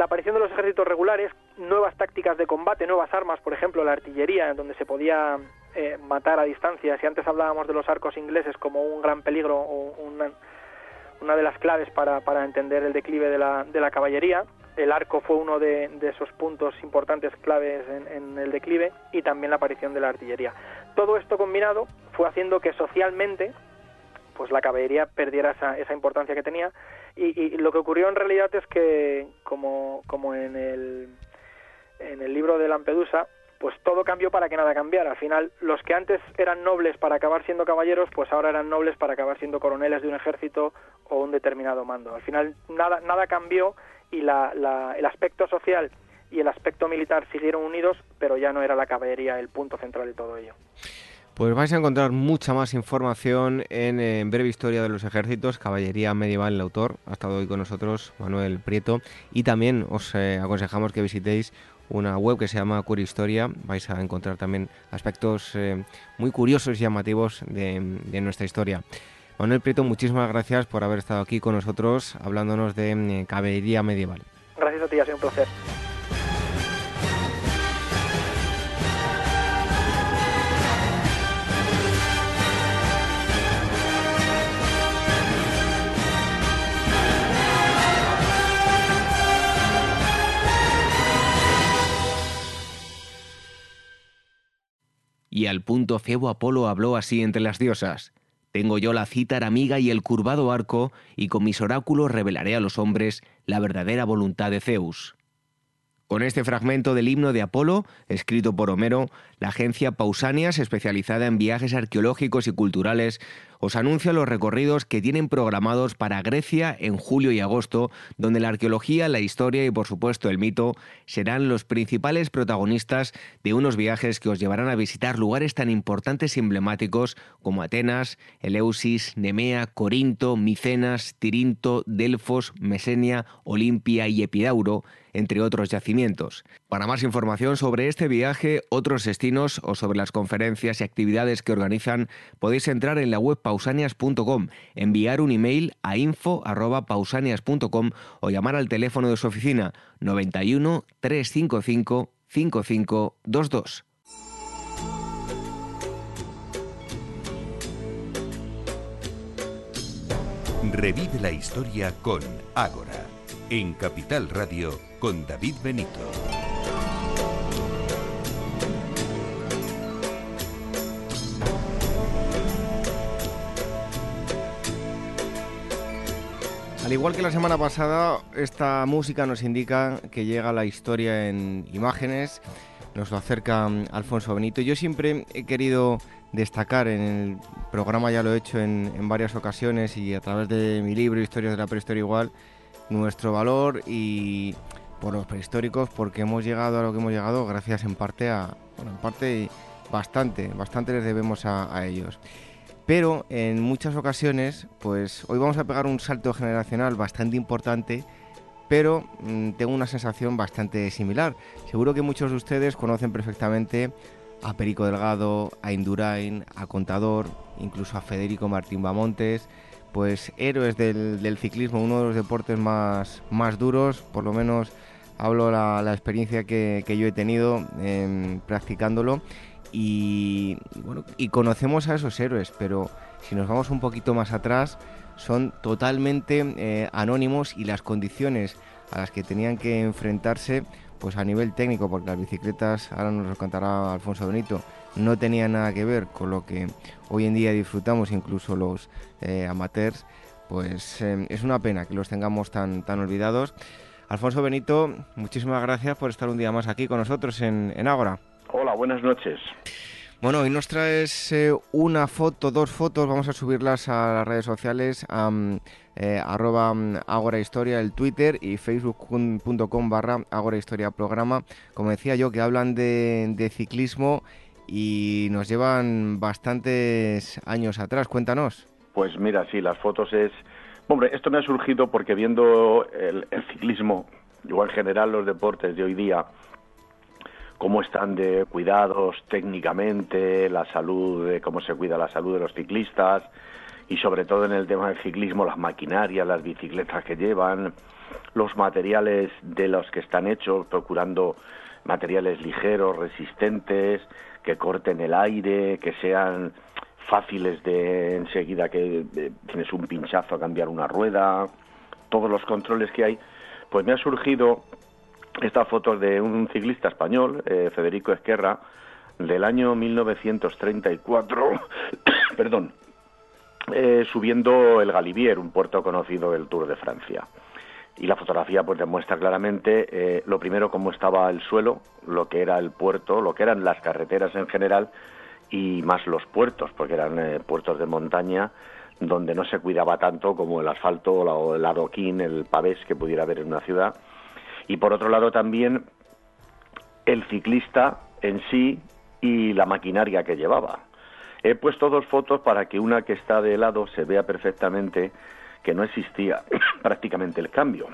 la aparición de los ejércitos regulares, nuevas tácticas de combate, nuevas armas, por ejemplo, la artillería, donde se podía eh, matar a distancia. Si antes hablábamos de los arcos ingleses como un gran peligro o una, de las claves para, para entender el declive de la, de la caballería. El arco fue uno de, de esos puntos importantes claves en, en, el declive y también la aparición de la artillería. Todo esto combinado fue haciendo que socialmente pues la caballería perdiera esa, esa importancia que tenía y, y, lo que ocurrió en realidad es que como, como en, el, en el libro de Lampedusa pues todo cambió para que nada cambiara. Al final, los que antes eran nobles para acabar siendo caballeros, pues ahora eran nobles para acabar siendo coroneles de un ejército o un determinado mando. Al final, nada, nada cambió y la, el aspecto social y el aspecto militar siguieron unidos, pero ya no era la caballería el punto central de todo ello. Pues vais a encontrar mucha más información en, Breve Historia de los Ejércitos, Caballería Medieval, el autor. Ha estado hoy con nosotros Manuel Prieto. Y también os eh, aconsejamos que visitéis una web que se llama Cura Historia. Vais a encontrar también aspectos eh, muy curiosos y llamativos de, nuestra historia. Manuel Prieto, muchísimas gracias por haber estado aquí con nosotros hablándonos de eh, caballería medieval. Gracias a ti, ha sido un placer. Y al punto Febo Apolo habló así entre las diosas. Tengo yo la cítara amiga y el curvado arco, y con mis oráculos revelaré a los hombres la verdadera voluntad de Zeus. Con este fragmento del himno de Apolo, escrito por Homero, la agencia Pausanias, especializada en viajes arqueológicos y culturales, os anuncia los recorridos que tienen programados para Grecia en julio y agosto, donde la arqueología, la historia y por supuesto el mito serán los principales protagonistas de unos viajes que os llevarán a visitar lugares tan importantes y emblemáticos como Atenas, Eleusis, Nemea, Corinto, Micenas, Tirinto, Delfos, Mesenia, Olimpia y Epidauro, entre otros yacimientos. Para más información sobre este viaje, otros o sobre las conferencias y actividades que organizan, podéis entrar en la web pausanias.com, enviar un email a info@pausanias.com o llamar al teléfono de su oficina 91 355 5522. Revive la historia con Ágora, en Capital Radio con David Benito. Al igual que la semana pasada, esta música nos indica que llega la historia en imágenes, nos lo acerca mm, Alfonso Benito. Yo siempre he querido destacar en el programa, ya lo he hecho en, varias ocasiones y a través de mi libro Historias de la Prehistoria igual, nuestro valor y por los prehistóricos porque hemos llegado a lo que hemos llegado gracias en parte a, bueno, en parte bastante, bastante les debemos a, ellos. Pero en muchas ocasiones, pues hoy vamos a pegar un salto generacional bastante importante, pero mm, tengo una sensación bastante similar. Seguro que muchos de ustedes conocen perfectamente a Perico Delgado, a Indurain, a Contador, incluso a Federico Martín Bamontes, pues héroes del, del, ciclismo, uno de los deportes más, más duros, por lo menos hablo la, la experiencia que, que, yo he tenido em, practicándolo y, bueno, y conocemos a esos héroes, pero si nos vamos un poquito más atrás, son totalmente eh, anónimos y las condiciones a las que tenían que enfrentarse, pues a nivel técnico, porque las bicicletas, ahora nos lo contará Alfonso Benito, no tenían nada que ver con lo que hoy en día disfrutamos, incluso los eh, amateurs, pues em, es una pena que los tengamos tan, tan olvidados. Alfonso Benito, muchísimas gracias por estar un día más aquí con nosotros en, en Ágora. Hola, buenas noches. Bueno, hoy nos traes eh, una foto, dos fotos, vamos a subirlas a las redes sociales, a eh, arroba Agora Historia, el Twitter y facebook.com barra Agora Historia Programa. Como decía yo, que hablan de, de ciclismo y nos llevan bastantes años atrás. Cuéntanos. Pues mira, sí, las fotos es... Hombre, esto me ha surgido porque viendo el, el ciclismo, o en general los deportes de hoy día, cómo están de cuidados técnicamente, la salud, cómo se cuida la salud de los ciclistas y sobre todo en el tema del ciclismo, las maquinarias, las bicicletas que llevan, los materiales de los que están hechos, procurando materiales ligeros, resistentes, que corten el aire, que sean fáciles de enseguida que tienes un pinchazo a cambiar una rueda, todos los controles que hay, pues me ha surgido esta foto de un ciclista español, eh, Federico Esquerra, del año 1934, perdón, eh, subiendo el Galibier, un puerto conocido del Tour de Francia. Y la fotografía pues demuestra claramente eh, lo primero cómo estaba el suelo, lo que era el puerto, lo que eran las carreteras en general y más los puertos, porque eran puertos de montaña donde no se cuidaba tanto como el asfalto o el adoquín, el pavés que pudiera haber en una ciudad y por otro lado también el ciclista en sí y la maquinaria que llevaba. He puesto dos fotos para que una que está de lado se vea perfectamente que no existía prácticamente el cambio,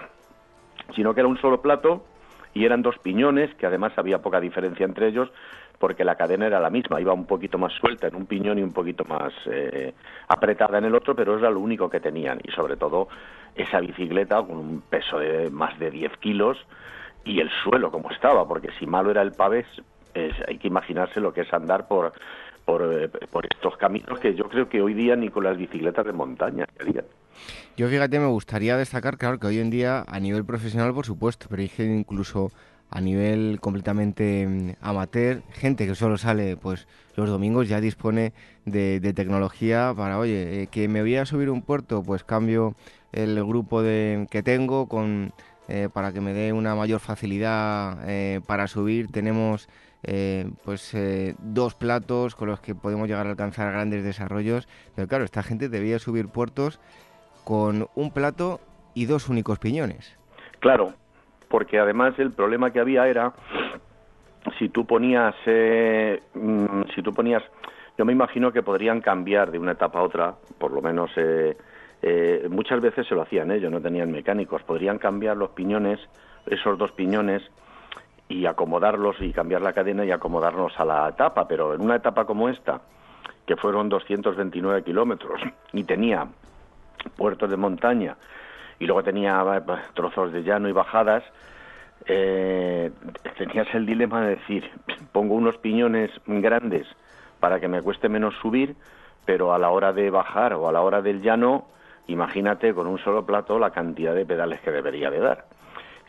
sino que era un solo plato y eran dos piñones, que además había poca diferencia entre ellos, porque la cadena era la misma, iba un poquito más suelta en un piñón y un poquito más eh, apretada en el otro, pero era lo único que tenían. Y sobre todo esa bicicleta con un peso de más de 10 kilos y el suelo como estaba, porque si malo era el pavés, hay que imaginarse lo que es andar por, por, eh, estos caminos que yo creo que hoy día ni con las bicicletas de montaña Yo fíjate, me gustaría destacar, claro, que hoy en día a nivel profesional, por supuesto, pero hay incluso a nivel completamente mm, amateur, gente que solo sale pues los domingos ya dispone de, tecnología para, oye, eh, que me voy a subir un puerto, pues cambio el grupo de, que tengo con, eh, para que me dé una mayor facilidad eh, para subir. Tenemos pues dos platos con los que podemos llegar a alcanzar grandes desarrollos, pero claro, esta gente debía subir puertos con un plato y dos únicos piñones. Claro, porque además el problema que había era si tú ponías eh, mm, si tú ponías yo me imagino que podrían cambiar de una etapa a otra por lo menos eh, eh, muchas veces se lo hacían ellos no tenían mecánicos. Podrían cambiar los piñones esos dos piñones y acomodarlos y cambiar la cadena y acomodarnos a la etapa. Pero en una etapa como esta que fueron 229 kilómetros y tenía puertos de montaña y luego tenía trozos de llano y bajadas, eh, tenías el dilema de decir, pongo unos piñones grandes para que me cueste menos subir, pero a la hora de bajar o a la hora del llano, imagínate con un solo plato la cantidad de pedales que debería de dar.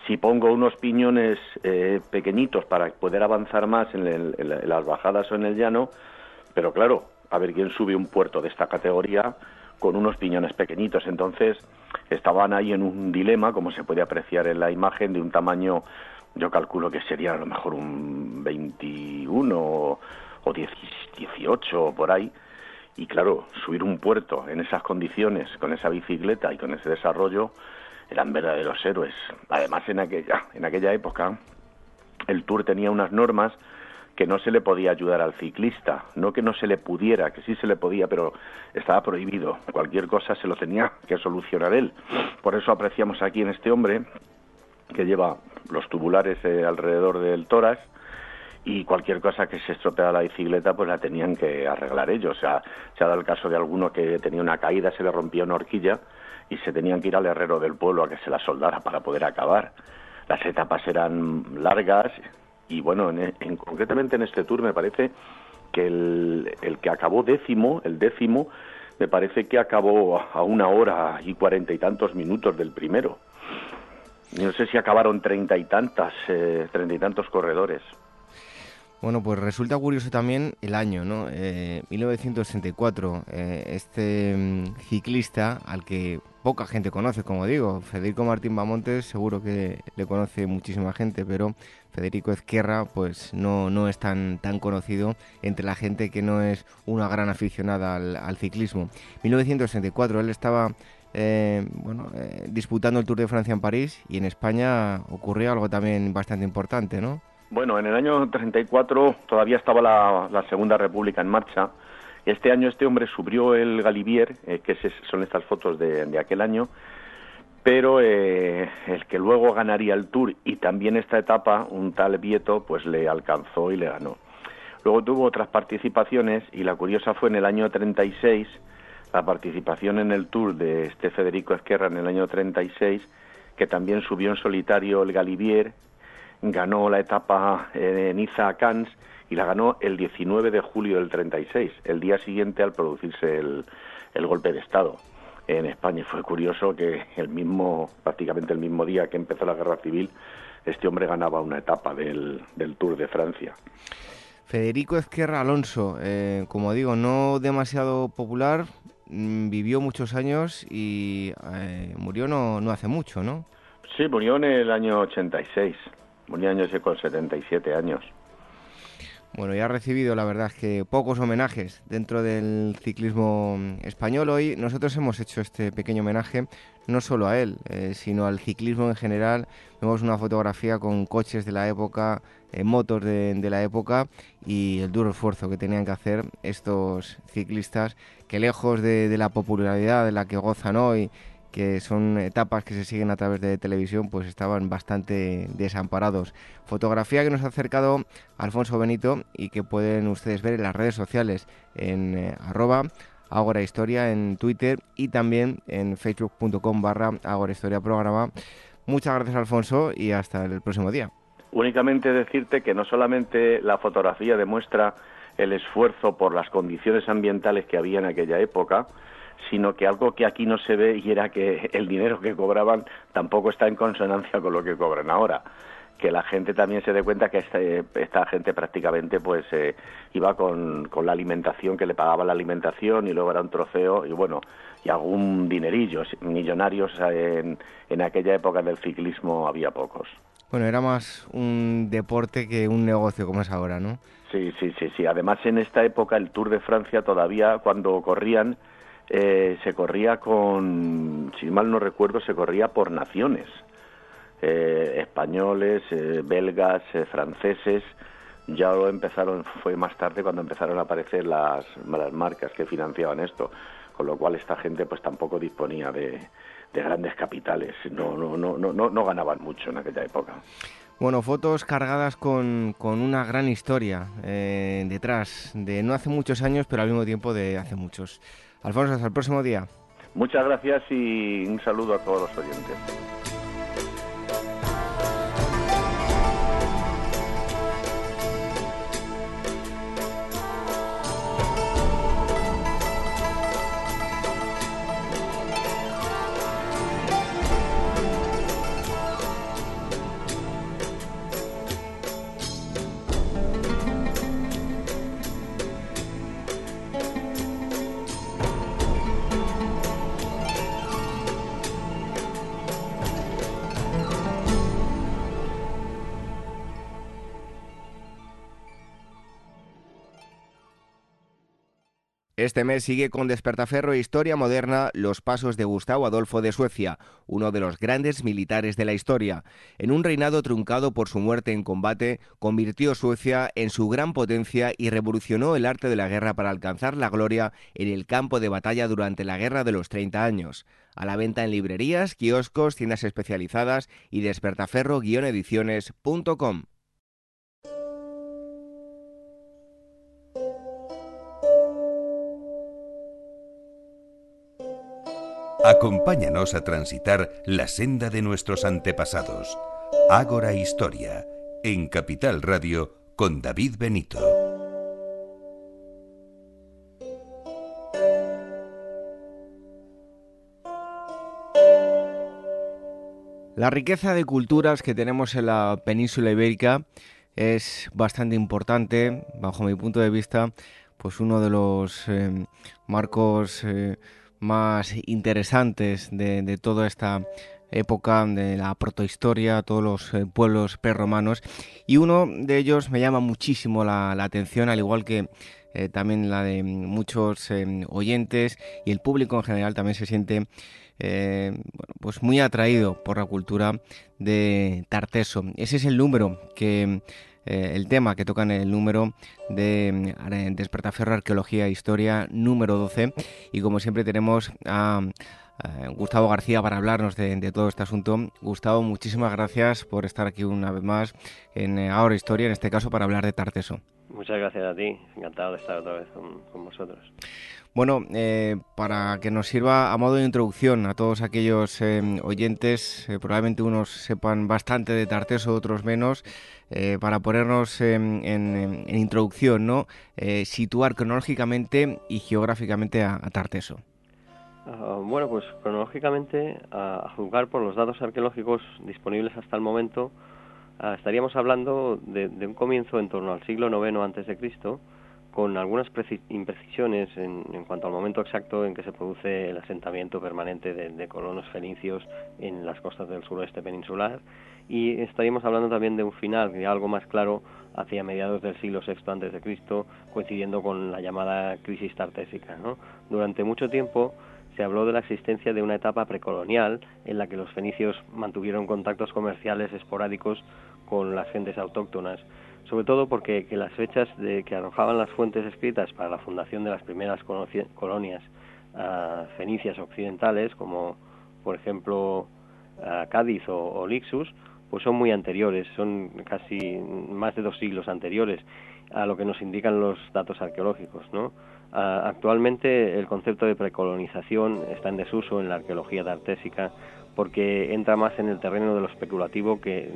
Si pongo unos piñones eh, pequeñitos para poder avanzar más en, en las bajadas o en el llano, pero claro, a ver quién sube un puerto de esta categoría con unos piñones pequeñitos. Entonces estaban ahí en un dilema, como se puede apreciar en la imagen, de un tamaño, yo calculo que sería a lo mejor un 21 o 18 por ahí. Y claro, subir un puerto en esas condiciones, con esa bicicleta y con ese desarrollo, eran verdaderos héroes. Además, en aquella, en aquella época, el Tour tenía unas normas que no se le podía ayudar al ciclista, no que no se le pudiera, que sí se le podía, pero estaba prohibido. Cualquier cosa se lo tenía que solucionar él. Por eso apreciamos aquí en este hombre que lleva los tubulares eh, alrededor del tórax y cualquier cosa que se estropeara la bicicleta pues la tenían que arreglar ellos. O sea, se ha dado el caso de alguno que tenía una caída, se le rompía una horquilla y se tenían que ir al herrero del pueblo a que se la soldara para poder acabar. Las etapas eran largas, y bueno, en, concretamente en este tour me parece que el, el, que acabó décimo, el décimo, me parece que acabó a una hora y cuarenta y tantos minutos del primero. No sé si acabaron treinta y tantas, eh, treinta y tantos corredores. Bueno, pues resulta curioso también el año, ¿no? 1964. Eh, eh, este mm, ciclista al que poca gente conoce, como digo, Federico Martín Bamontes seguro que le conoce muchísima gente, pero Federico Ezquerra pues no, no es tan, tan conocido entre la gente que no es una gran aficionada al, al ciclismo. 1964, él estaba eh, bueno, disputando el Tour de Francia en París y en España ocurrió algo también bastante importante, ¿no? Bueno, en el año 34 todavía estaba la, Segunda República en marcha. Este año este hombre subió el Galivier, eh, que son estas fotos de, aquel año, pero eh, el que luego ganaría el Tour y también esta etapa, un tal Vieto, pues le alcanzó y le ganó. Luego tuvo otras participaciones y la curiosa fue en el año 36, la participación en el Tour de este Federico Ezquerra en el año 36, que también subió en solitario el Galivier ganó la etapa en Niza Cannes y la ganó el 19 de julio del 36, el día siguiente al producirse el, golpe de Estado en España. Fue curioso que el mismo, prácticamente el mismo día que empezó la guerra civil, este hombre ganaba una etapa del, Tour de Francia. Federico Ezquerra Alonso, eh, como digo, no demasiado popular, mm, vivió muchos años y eh, murió no, no hace mucho, ¿no? Sí, murió en el año 86. Murió años con 77 años. Bueno, ya ha recibido, la verdad, que pocos homenajes dentro del ciclismo español. Hoy nosotros hemos hecho este pequeño homenaje no solo a él, eh, sino al ciclismo en general. Vemos una fotografía con coches de la época, eh, motos de, la época y el duro esfuerzo que tenían que hacer estos ciclistas que lejos de, de la popularidad de la que gozan hoy que son etapas que se siguen a través de televisión, pues estaban bastante desamparados. Fotografía que nos ha acercado Alfonso Benito y que pueden ustedes ver en las redes sociales en eh, arroba Agora Historia en Twitter y también en facebook.com barra Agora Historia Programa. Muchas gracias Alfonso y hasta el próximo día. Únicamente decirte que no solamente la fotografía demuestra el esfuerzo por las condiciones ambientales que había en aquella época, sino que algo que aquí no se ve y era que el dinero que cobraban tampoco está en consonancia con lo que cobran ahora. Que la gente también se dé cuenta que este, esta gente prácticamente pues eh, iba con, con, la alimentación que le pagaba la alimentación y luego era un trofeo y bueno y algún dinerillo. Millonarios en, en aquella época del ciclismo había pocos. Bueno era más un deporte que un negocio como es ahora no sí sí sí sí. Además en esta época el Tour de Francia todavía cuando corrían eh, se corría con, si mal no recuerdo, se corría por naciones, eh, españoles, eh, belgas, franceses. Ya lo empezaron, fue más tarde cuando empezaron a aparecer las, las marcas que financiaban esto, con lo cual esta gente pues tampoco disponía de, de grandes capitales, no, no, no, no, no ganaban mucho en aquella época. Bueno, fotos cargadas con, con una gran historia detrás, de no hace muchos años, pero al mismo tiempo de hace muchos. Alfonso, hasta el próximo día. Muchas gracias y un saludo a todos los oyentes. Este mes sigue con Despertaferro e Historia Moderna los pasos de Gustavo Adolfo de Suecia, uno de los grandes militares de la historia. En un reinado truncado por su muerte en combate, convirtió Suecia en su gran potencia y revolucionó el arte de la guerra para alcanzar la gloria en el campo de batalla durante la Guerra de los 30 años. A la venta en librerías, kioscos, tiendas especializadas y despertaferro-ediciones.com. Acompáñanos a transitar la senda de nuestros antepasados. Ágora Historia, en Capital Radio, con David Benito. La riqueza de culturas que tenemos en la península ibérica es bastante importante, bajo mi punto de vista, pues uno de los eh, marcos eh, más interesantes de, toda esta época de la protohistoria, todos los eh, pueblos prerromanos, y uno de ellos me llama muchísimo la, atención, al igual que también la de muchos oyentes y el público en general también se siente pues muy atraído por la cultura de Tarteso. Ese es el número que eh, el tema que toca en el número de mm, Despertaferro Arqueología e Historia número 12 y como siempre tenemos a... Gustavo García para hablarnos de, todo este asunto. Gustavo, muchísimas gracias por estar aquí una vez más en eh, Ahora Historia, en este caso para hablar de Tarteso. Muchas gracias a ti, encantado de estar otra vez con vosotros. Bueno, eh, para que nos sirva a modo de introducción a todos aquellos eh, oyentes, eh, probablemente unos sepan bastante de Tarteso, otros menos, para ponernos en, introducción, ¿no? situar cronológicamente y geográficamente a, Tarteso. Ah, bueno, pues cronológicamente, a, juzgar por los datos arqueológicos disponibles hasta el momento, ah, estaríamos hablando de, de, un comienzo en torno al siglo IX Cristo, con algunas imprecisiones en, cuanto al momento exacto en que se produce el asentamiento permanente de, colonos fenicios en las costas del suroeste peninsular. Y estaríamos hablando también de un final ya algo más claro hacia mediados del siglo VI antes de Cristo coincidiendo con la llamada crisis tartésica durante mucho tiempo se habló de la existencia de una etapa precolonial en la que los fenicios mantuvieron contactos comerciales esporádicos con las gentes autóctonas sobre todo porque las fechas de, que arrojaban las fuentes escritas para la fundación de las primeras colonias ah, fenicias occidentales, como por ejemplo ah, Cádiz o, Lixus, pues son muy anteriores, son casi más de dos siglos anteriores a lo que nos indican los datos arqueológicos. ¿no? Ah, actualmente el concepto de precolonización está en desuso en la arqueología tartésica porque entra más en el terreno de lo especulativo que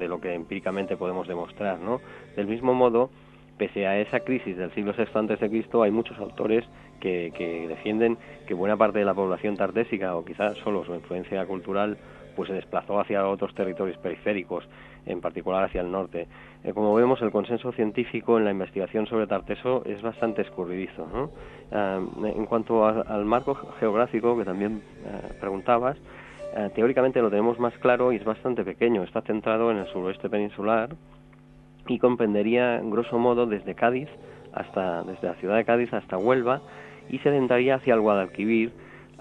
de lo que empíricamente podemos demostrar, ¿no? Del mismo modo, pese a esa crisis del siglo VI Cristo, hay muchos autores que, defienden que buena parte de la población tartésica o quizás solo su influencia cultural pues se desplazó hacia otros territorios periféricos, en particular hacia el norte. Eh, como vemos, el consenso científico en la investigación sobre Tarteso es bastante escurridizo. ¿no? Ah, en cuanto al marco geográfico que también eh, preguntabas, eh, teóricamente lo tenemos más claro y es bastante pequeño. Está centrado en el suroeste peninsular y comprendería, grosso modo, desde Cádiz hasta, desde la ciudad de Cádiz hasta Huelva y se adentraría hacia el Guadalquivir.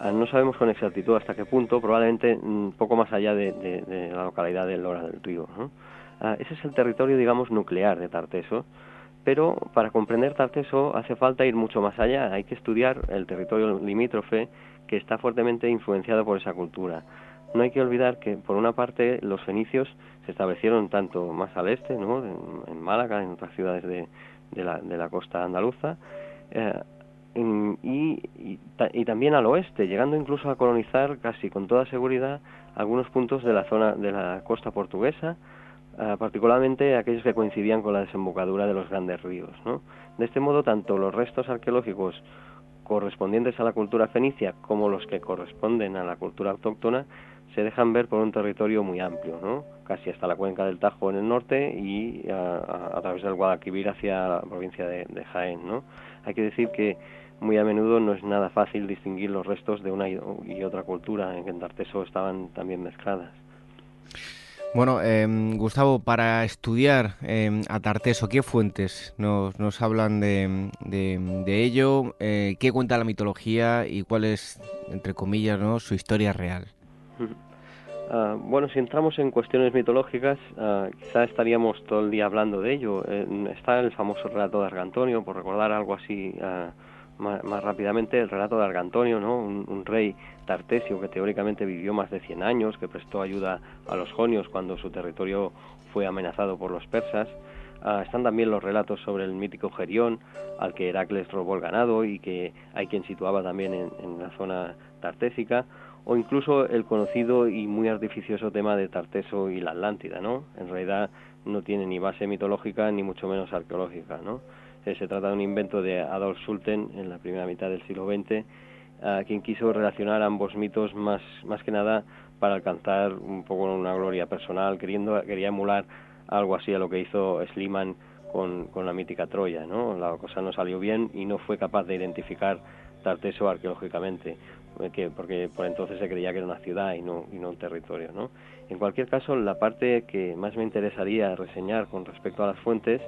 Eh, no sabemos con exactitud hasta qué punto, probablemente un poco más allá de, la localidad de Lora del Río. Eh, ese es el territorio, digamos, nuclear de Tarteso pero para comprender Tarteso hace falta ir mucho más allá, hay que estudiar el territorio limítrofe que está fuertemente influenciado por esa cultura. No hay que olvidar que, por una parte, los fenicios se establecieron tanto más al este, ¿no? en, Málaga, en otras ciudades de, la, costa andaluza, eh, y, y, también al oeste, llegando incluso a colonizar casi con toda seguridad algunos puntos de la zona de la costa portuguesa, eh, particularmente aquellos que coincidían con la desembocadura de los grandes ríos. ¿no? De este modo, tanto los restos arqueológicos correspondientes a la cultura fenicia como los que corresponden a la cultura autóctona se dejan ver por un territorio muy amplio, ¿no? casi hasta la cuenca del Tajo en el norte y a, través del Guadalquivir hacia la provincia de, de, Jaén. ¿no? Hay que decir que muy a menudo no es nada fácil distinguir los restos de una y, otra cultura, en que en Tarteso estaban también mezcladas. Bueno, em, Gustavo, para estudiar eh, a Tarteso, ¿qué fuentes nos, hablan de, de, ello? Eh, ¿Qué cuenta la mitología y cuál es, entre comillas, ¿no? su historia real? Ah, bueno, si entramos en cuestiones mitológicas, uh, quizá estaríamos todo el día hablando de ello. está el famoso relato de Argantonio, por recordar algo así más, rápidamente, el relato de Argantonio, ¿no? un rey Tartesio, que teóricamente vivió más de 100 años, que prestó ayuda a los jonios cuando su territorio fue amenazado por los persas. Ah, están también los relatos sobre el mítico Gerión, al que Heracles robó el ganado y que hay quien situaba también en, la zona tartésica, o incluso el conocido y muy artificioso tema de Tarteso y la Atlántida, ¿no? En realidad no tiene ni base mitológica ni mucho menos arqueológica, ¿no? Se trata de un invento de Adolf Sulten en la primera mitad del siglo XX quien quiso relacionar ambos mitos más, más que nada para alcanzar un poco una gloria personal, queriendo, quería emular algo así a lo que hizo Sliman con, con la mítica Troya, ¿no? La cosa no salió bien y no fue capaz de identificar Tarteso arqueológicamente, eh, porque por entonces se creía que era una ciudad y no, y no un territorio, ¿no? En cualquier caso, la parte que más me interesaría reseñar con respecto a las fuentes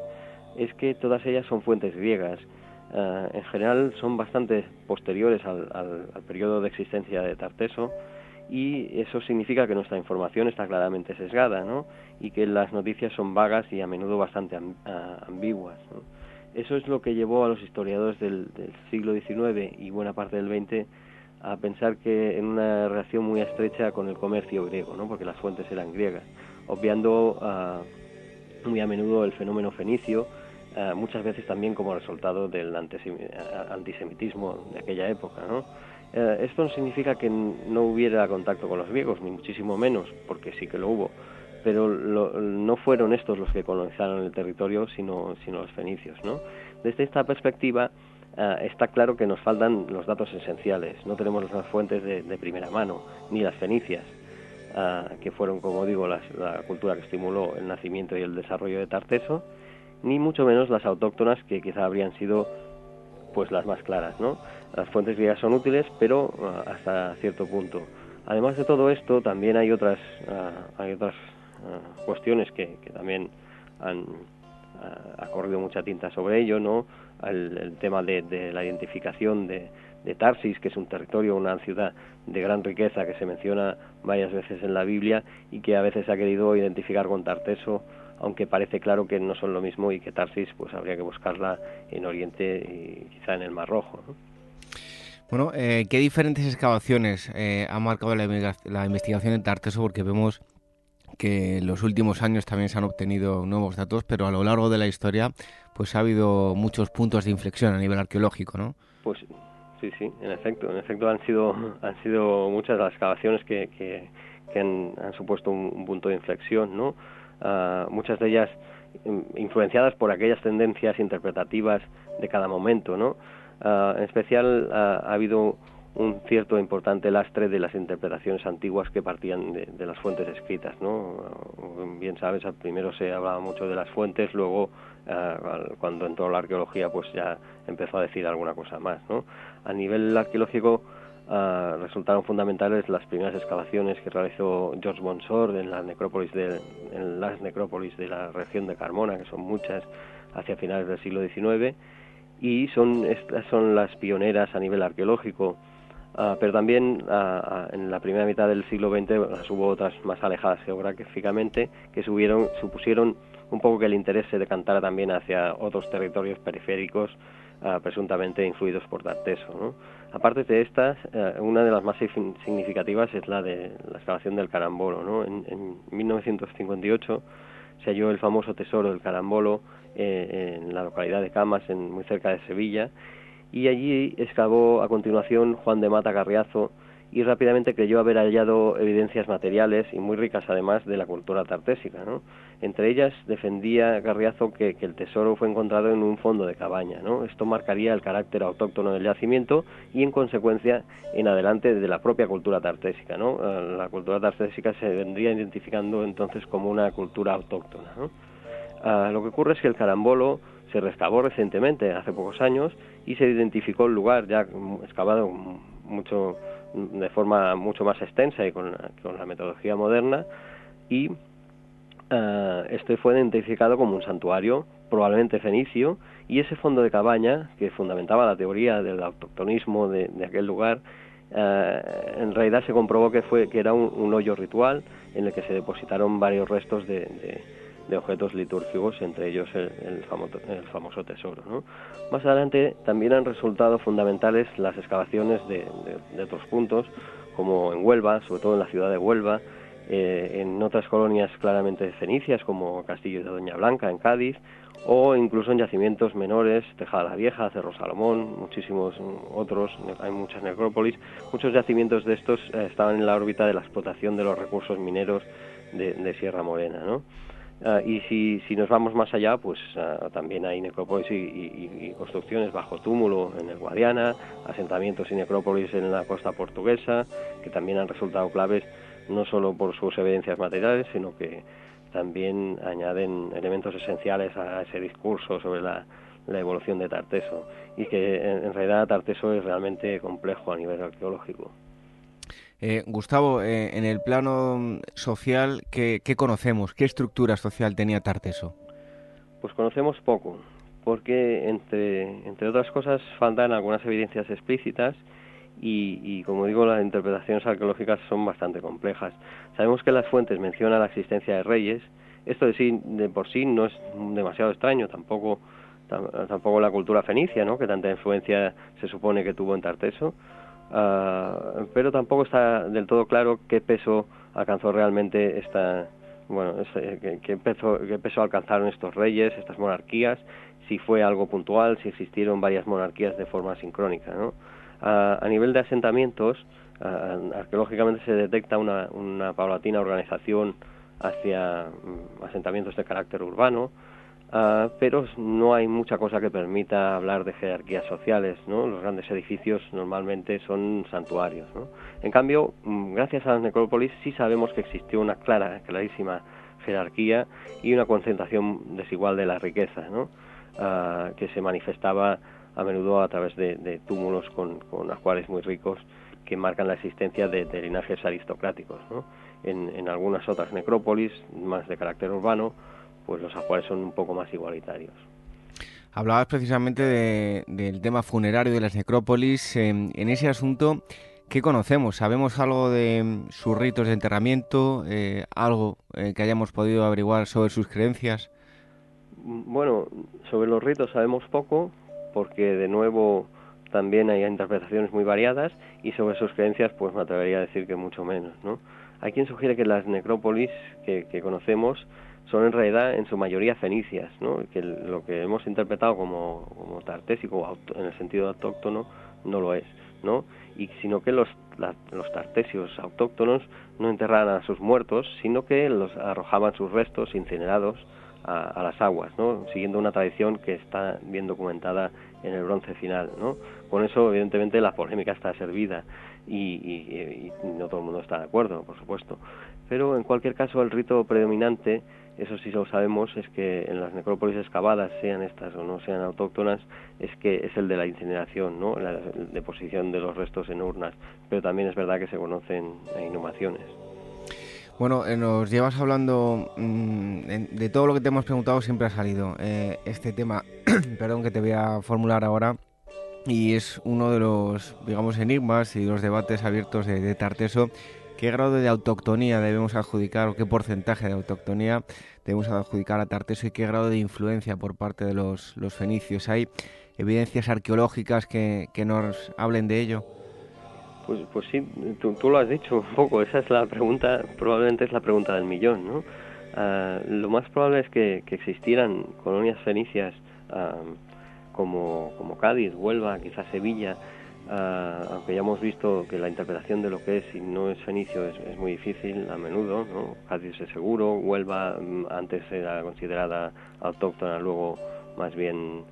es que todas ellas son fuentes griegas. Eh, en general son bastante posteriores al, al, periodo de existencia de Tarteso y eso significa que nuestra información está claramente sesgada ¿no? y que las noticias son vagas y a menudo bastante ambiguas. Eso es lo que llevó a los historiadores del, siglo XIX y buena parte del XX a pensar que en una relación muy estrecha con el comercio griego, ¿no? porque las fuentes eran griegas, obviando ah, muy a menudo el fenómeno fenicio, ah, muchas veces también como resultado del antisemitismo de aquella época. Eh, esto no significa que no hubiera contacto con los griegos, ni muchísimo menos, porque sí que lo hubo, pero no fueron estos los que colonizaron el territorio, sino, sino los fenicios. Desde esta perspectiva, Ah, está claro que nos faltan los datos esenciales. No tenemos las fuentes de, primera mano, ni las fenicias, que fueron, como digo, la cultura que estimuló el nacimiento y el desarrollo de Tarteso, ni mucho menos las autóctonas, que quizá habrían sido pues las más claras. ¿no? Las fuentes griegas son útiles, pero ah, hasta cierto punto. Además de todo esto, también hay otras, hay otras cuestiones que, que también han ha corrido mucha tinta sobre ello, ¿no? el, tema de, la identificación de, Tarsis, que es un territorio, una ciudad de gran riqueza que se menciona varias veces en la Biblia y que a veces ha querido identificar con Tarteso, aunque parece claro que no son lo mismo y que Tarsis pues habría que buscarla en Oriente y quizá en el Mar Rojo. Bueno, eh, ¿qué diferentes excavaciones eh, ha marcado la, la investigación de Tarteso? Porque vemos que en los últimos años también se han obtenido nuevos datos, pero a lo largo de la historia pues ha habido muchos puntos de inflexión a nivel arqueológico, ¿no? Pues sí, sí, en efecto, en efecto han sido han sido muchas las excavaciones que, que, han, supuesto un, punto de inflexión, ¿no? Ah, muchas de ellas influenciadas por aquellas tendencias interpretativas de cada momento, ¿no? Ah, en especial ah, ha habido un cierto importante lastre de las interpretaciones antiguas que partían de, las fuentes escritas, ¿no? Bien sabes, primero se hablaba mucho de las fuentes, luego eh, cuando entró la arqueología pues ya empezó a decir alguna cosa más, ¿no? A nivel arqueológico eh, resultaron fundamentales las primeras excavaciones que realizó George Bonsor en las necrópolis de en las necrópolis de la región de Carmona, que son muchas hacia finales del siglo XIX y son estas son las pioneras a nivel arqueológico Ah, pero también ah, ah, en la primera mitad del siglo XX hubo otras más alejadas geográficamente que subieron, supusieron un poco que el interés se decantara también hacia otros territorios periféricos presuntamente influidos por Tarteso. Aparte de estas, una de las más significativas es la de la excavación del Carambolo. ¿no? En, 1958 se halló el famoso tesoro del Carambolo eh, en la localidad de Camas, en, muy cerca de Sevilla, y allí excavó a continuación Juan de Mata Garriazo y rápidamente creyó haber hallado evidencias materiales y muy ricas además de la cultura tartésica. ¿no? Entre ellas defendía Garriazo que, el tesoro fue encontrado en un fondo de cabaña. ¿no? Esto marcaría el carácter autóctono del yacimiento y en consecuencia en adelante de la propia cultura tartésica. ¿no? Eh, la cultura tartésica se vendría identificando entonces como una cultura autóctona. Ah, lo que ocurre es que el carambolo se rescabó recientemente, hace pocos años, y se identificó el lugar ya excavado mucho de forma mucho más extensa y con, la metodología moderna y uh, este fue identificado como un santuario probablemente fenicio y ese fondo de cabaña que fundamentaba la teoría del autoctonismo de, aquel lugar eh, en realidad se comprobó que fue que era un, hoyo ritual en el que se depositaron varios restos de de objetos litúrgicos, entre ellos el, famoso, tesoro. Más adelante también han resultado fundamentales las excavaciones de, otros puntos, como en Huelva, sobre todo en la ciudad de Huelva, eh, en otras colonias claramente fenicias, como Castillo de Doña Blanca, en Cádiz, o incluso en yacimientos menores, Tejada la Vieja, Cerro Salomón, muchísimos otros, hay muchas necrópolis. Muchos yacimientos de estos eh, estaban en la órbita de la explotación de los recursos mineros de, Sierra Morena. ¿no? Ah, y si, si, nos vamos más allá, pues ah, también hay necrópolis y, construcciones bajo túmulo en el Guadiana, asentamientos y necrópolis en la costa portuguesa, que también han resultado claves no solo por sus evidencias materiales, sino que también añaden elementos esenciales a ese discurso sobre la, evolución de Tarteso y que en, realidad Tarteso es realmente complejo a nivel arqueológico. Eh, Gustavo, eh, en el plano social, ¿qué, conocemos? ¿Qué estructura social tenía Tarteso? Pues conocemos poco, porque entre, entre otras cosas faltan algunas evidencias explícitas y, como digo, las interpretaciones arqueológicas son bastante complejas. Sabemos que las fuentes mencionan la existencia de reyes. Esto de, sí, de por sí no es demasiado extraño, tampoco, tampoco la cultura fenicia, ¿no? que tanta influencia se supone que tuvo en Tarteso. Ah, pero tampoco está del todo claro qué peso alcanzó realmente esta, bueno, qué, qué, peso, qué peso alcanzaron estos reyes, estas monarquías, si fue algo puntual, si existieron varias monarquías de forma sincrónica, ¿no? A, nivel de asentamientos, arqueológicamente se detecta una, una paulatina organización hacia mm, asentamientos de carácter urbano, pero no hay mucha cosa que permita hablar de jerarquías sociales. ¿no? Los grandes edificios normalmente son santuarios. ¿no? En cambio, mm, gracias a las necrópolis sí sabemos que existió una clara, clarísima jerarquía y una concentración desigual de la riqueza, ¿no? que se manifestaba a menudo a través de, túmulos con, con, ajuares muy ricos que marcan la existencia de, linajes aristocráticos. ¿no? En, algunas otras necrópolis, más de carácter urbano, pues los ajuares son un poco más igualitarios. Hablabas precisamente del tema funerario de las necrópolis. En, ese asunto, ¿qué conocemos? ¿Sabemos algo de sus ritos de enterramiento? Eh, ¿Algo eh, que hayamos podido averiguar sobre sus creencias? Bueno, sobre los ritos sabemos poco, porque de nuevo también hay interpretaciones muy variadas y sobre sus creencias pues me atrevería a decir que mucho menos, ¿no? Hay quien sugiere que las necrópolis que, conocemos son en realidad en su mayoría fenicias, ¿no? que lo que hemos interpretado como, como tartésico en el sentido autóctono no lo es, ¿no? y sino que los, los tartesios autóctonos no enterraban a sus muertos, sino que los arrojaban sus restos incinerados a, las aguas, ¿no? siguiendo una tradición que está bien documentada en el bronce final. ¿no? Con eso, evidentemente, la polémica está servida y, no todo el mundo está de acuerdo, por supuesto. Pero, en cualquier caso, el rito predominante, eso sí lo sabemos, es que en las necrópolis excavadas, sean estas o no sean autóctonas, es que es el de la incineración, ¿no? la deposición de los restos en urnas. Pero también es verdad que se conocen inhumaciones. Bueno, eh, nos llevas hablando mm, de todo lo que te hemos preguntado, siempre ha salido eh, este tema, perdón, que te voy a formular ahora, y es uno de los, digamos, enigmas y los debates abiertos de, Tarteso. ¿Qué grado de autoctonía debemos adjudicar o qué porcentaje de autoctonía debemos adjudicar a Tarteso y qué grado de influencia por parte de los, fenicios? ¿Hay evidencias arqueológicas que nos hablen de ello? Pues, pues sí, tú, lo has dicho un poco, esa es la pregunta, probablemente es la pregunta del millón, ¿no? Ah, lo más probable es que, existieran colonias fenicias ah, como, como Cádiz, Huelva, quizás Sevilla, ah, aunque ya hemos visto que la interpretación de lo que es y no es fenicio es, muy difícil a menudo, ¿no? Cádiz es seguro, Huelva mm, antes era considerada autóctona, luego más bien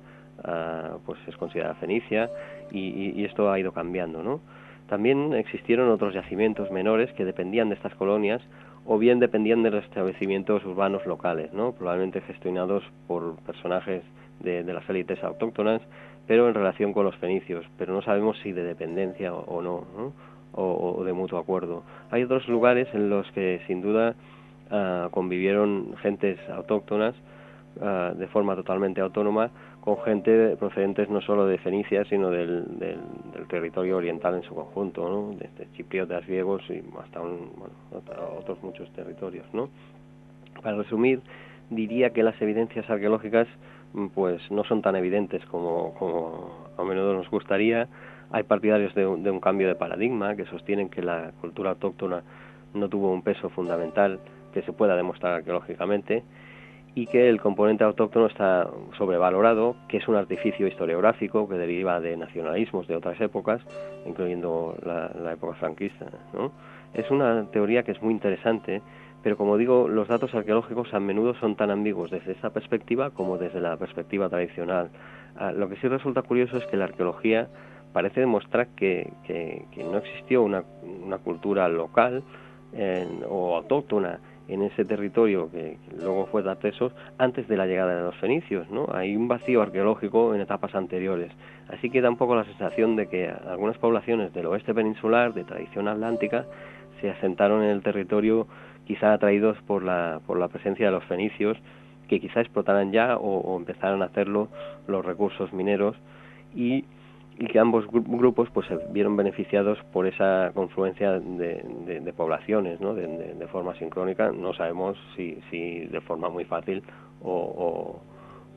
pues es considerada fenicia y, esto ha ido cambiando, ¿no? También existieron otros yacimientos menores que dependían de estas colonias o bien dependían de los establecimientos urbanos locales, ¿no? probablemente gestionados por personajes de, las élites autóctonas, pero en relación con los fenicios, pero no sabemos si de dependencia o, no, O, de mutuo acuerdo. Hay otros lugares en los que sin duda ah, convivieron gentes autóctonas ah, de forma totalmente autónoma con gente procedentes no solo de Fenicia, sino del, del, territorio oriental en su conjunto, ¿no? desde chipriotas griegos y hasta un, otros muchos territorios. ¿no? Para resumir, diría que las evidencias arqueológicas mm, pues no son tan evidentes como, como a menudo nos gustaría. Hay partidarios de, de un cambio de paradigma que sostienen que la cultura autóctona no tuvo un peso fundamental que se pueda demostrar arqueológicamente y que el componente autóctono está sobrevalorado, que es un artificio historiográfico que deriva de nacionalismos de otras épocas, incluyendo la, época franquista. ¿no? Es una teoría que es muy interesante, pero como digo, los datos arqueológicos a menudo son tan ambiguos desde esta perspectiva como desde la perspectiva tradicional. Ah, lo que sí resulta curioso es que la arqueología parece demostrar que, no existió una, cultura local o autóctona en ese territorio que, luego fue Tartesos antes de la llegada de los fenicios, ¿no? Hay un vacío arqueológico en etapas anteriores. Así que da un poco la sensación de que algunas poblaciones del oeste peninsular, de tradición atlántica, se asentaron en el territorio quizá atraídos por la, por la presencia de los fenicios, que quizá explotaran ya o, o empezaran a hacerlo los recursos mineros y y que ambos grupos pues se vieron beneficiados por esa confluencia de, poblaciones ¿no? de, forma sincrónica. No sabemos si, si de forma muy fácil o,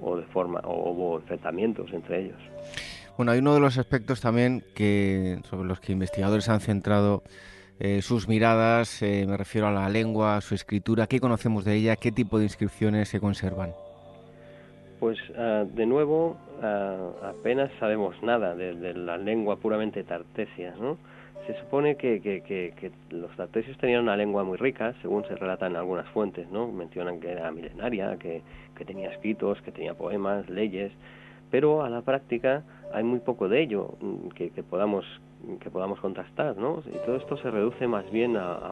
o, de forma o hubo enfrentamientos entre ellos. Bueno hay uno de los aspectos también que sobre los que investigadores han centrado eh, sus miradas eh, me refiero a la lengua su escritura. Qué conocemos de ella qué tipo de inscripciones se conservan pues ah, de nuevo ah, apenas sabemos nada de, la lengua puramente tartesia, ¿no? Se supone que, que, que, los tartesios tenían una lengua muy rica, según se relatan algunas fuentes, ¿no? Mencionan que era milenaria, que, que tenía escritos, que tenía poemas, leyes, pero a la práctica hay muy poco de ello mm, que, podamos que podamos contrastar, ¿no? Y todo esto se reduce más bien a,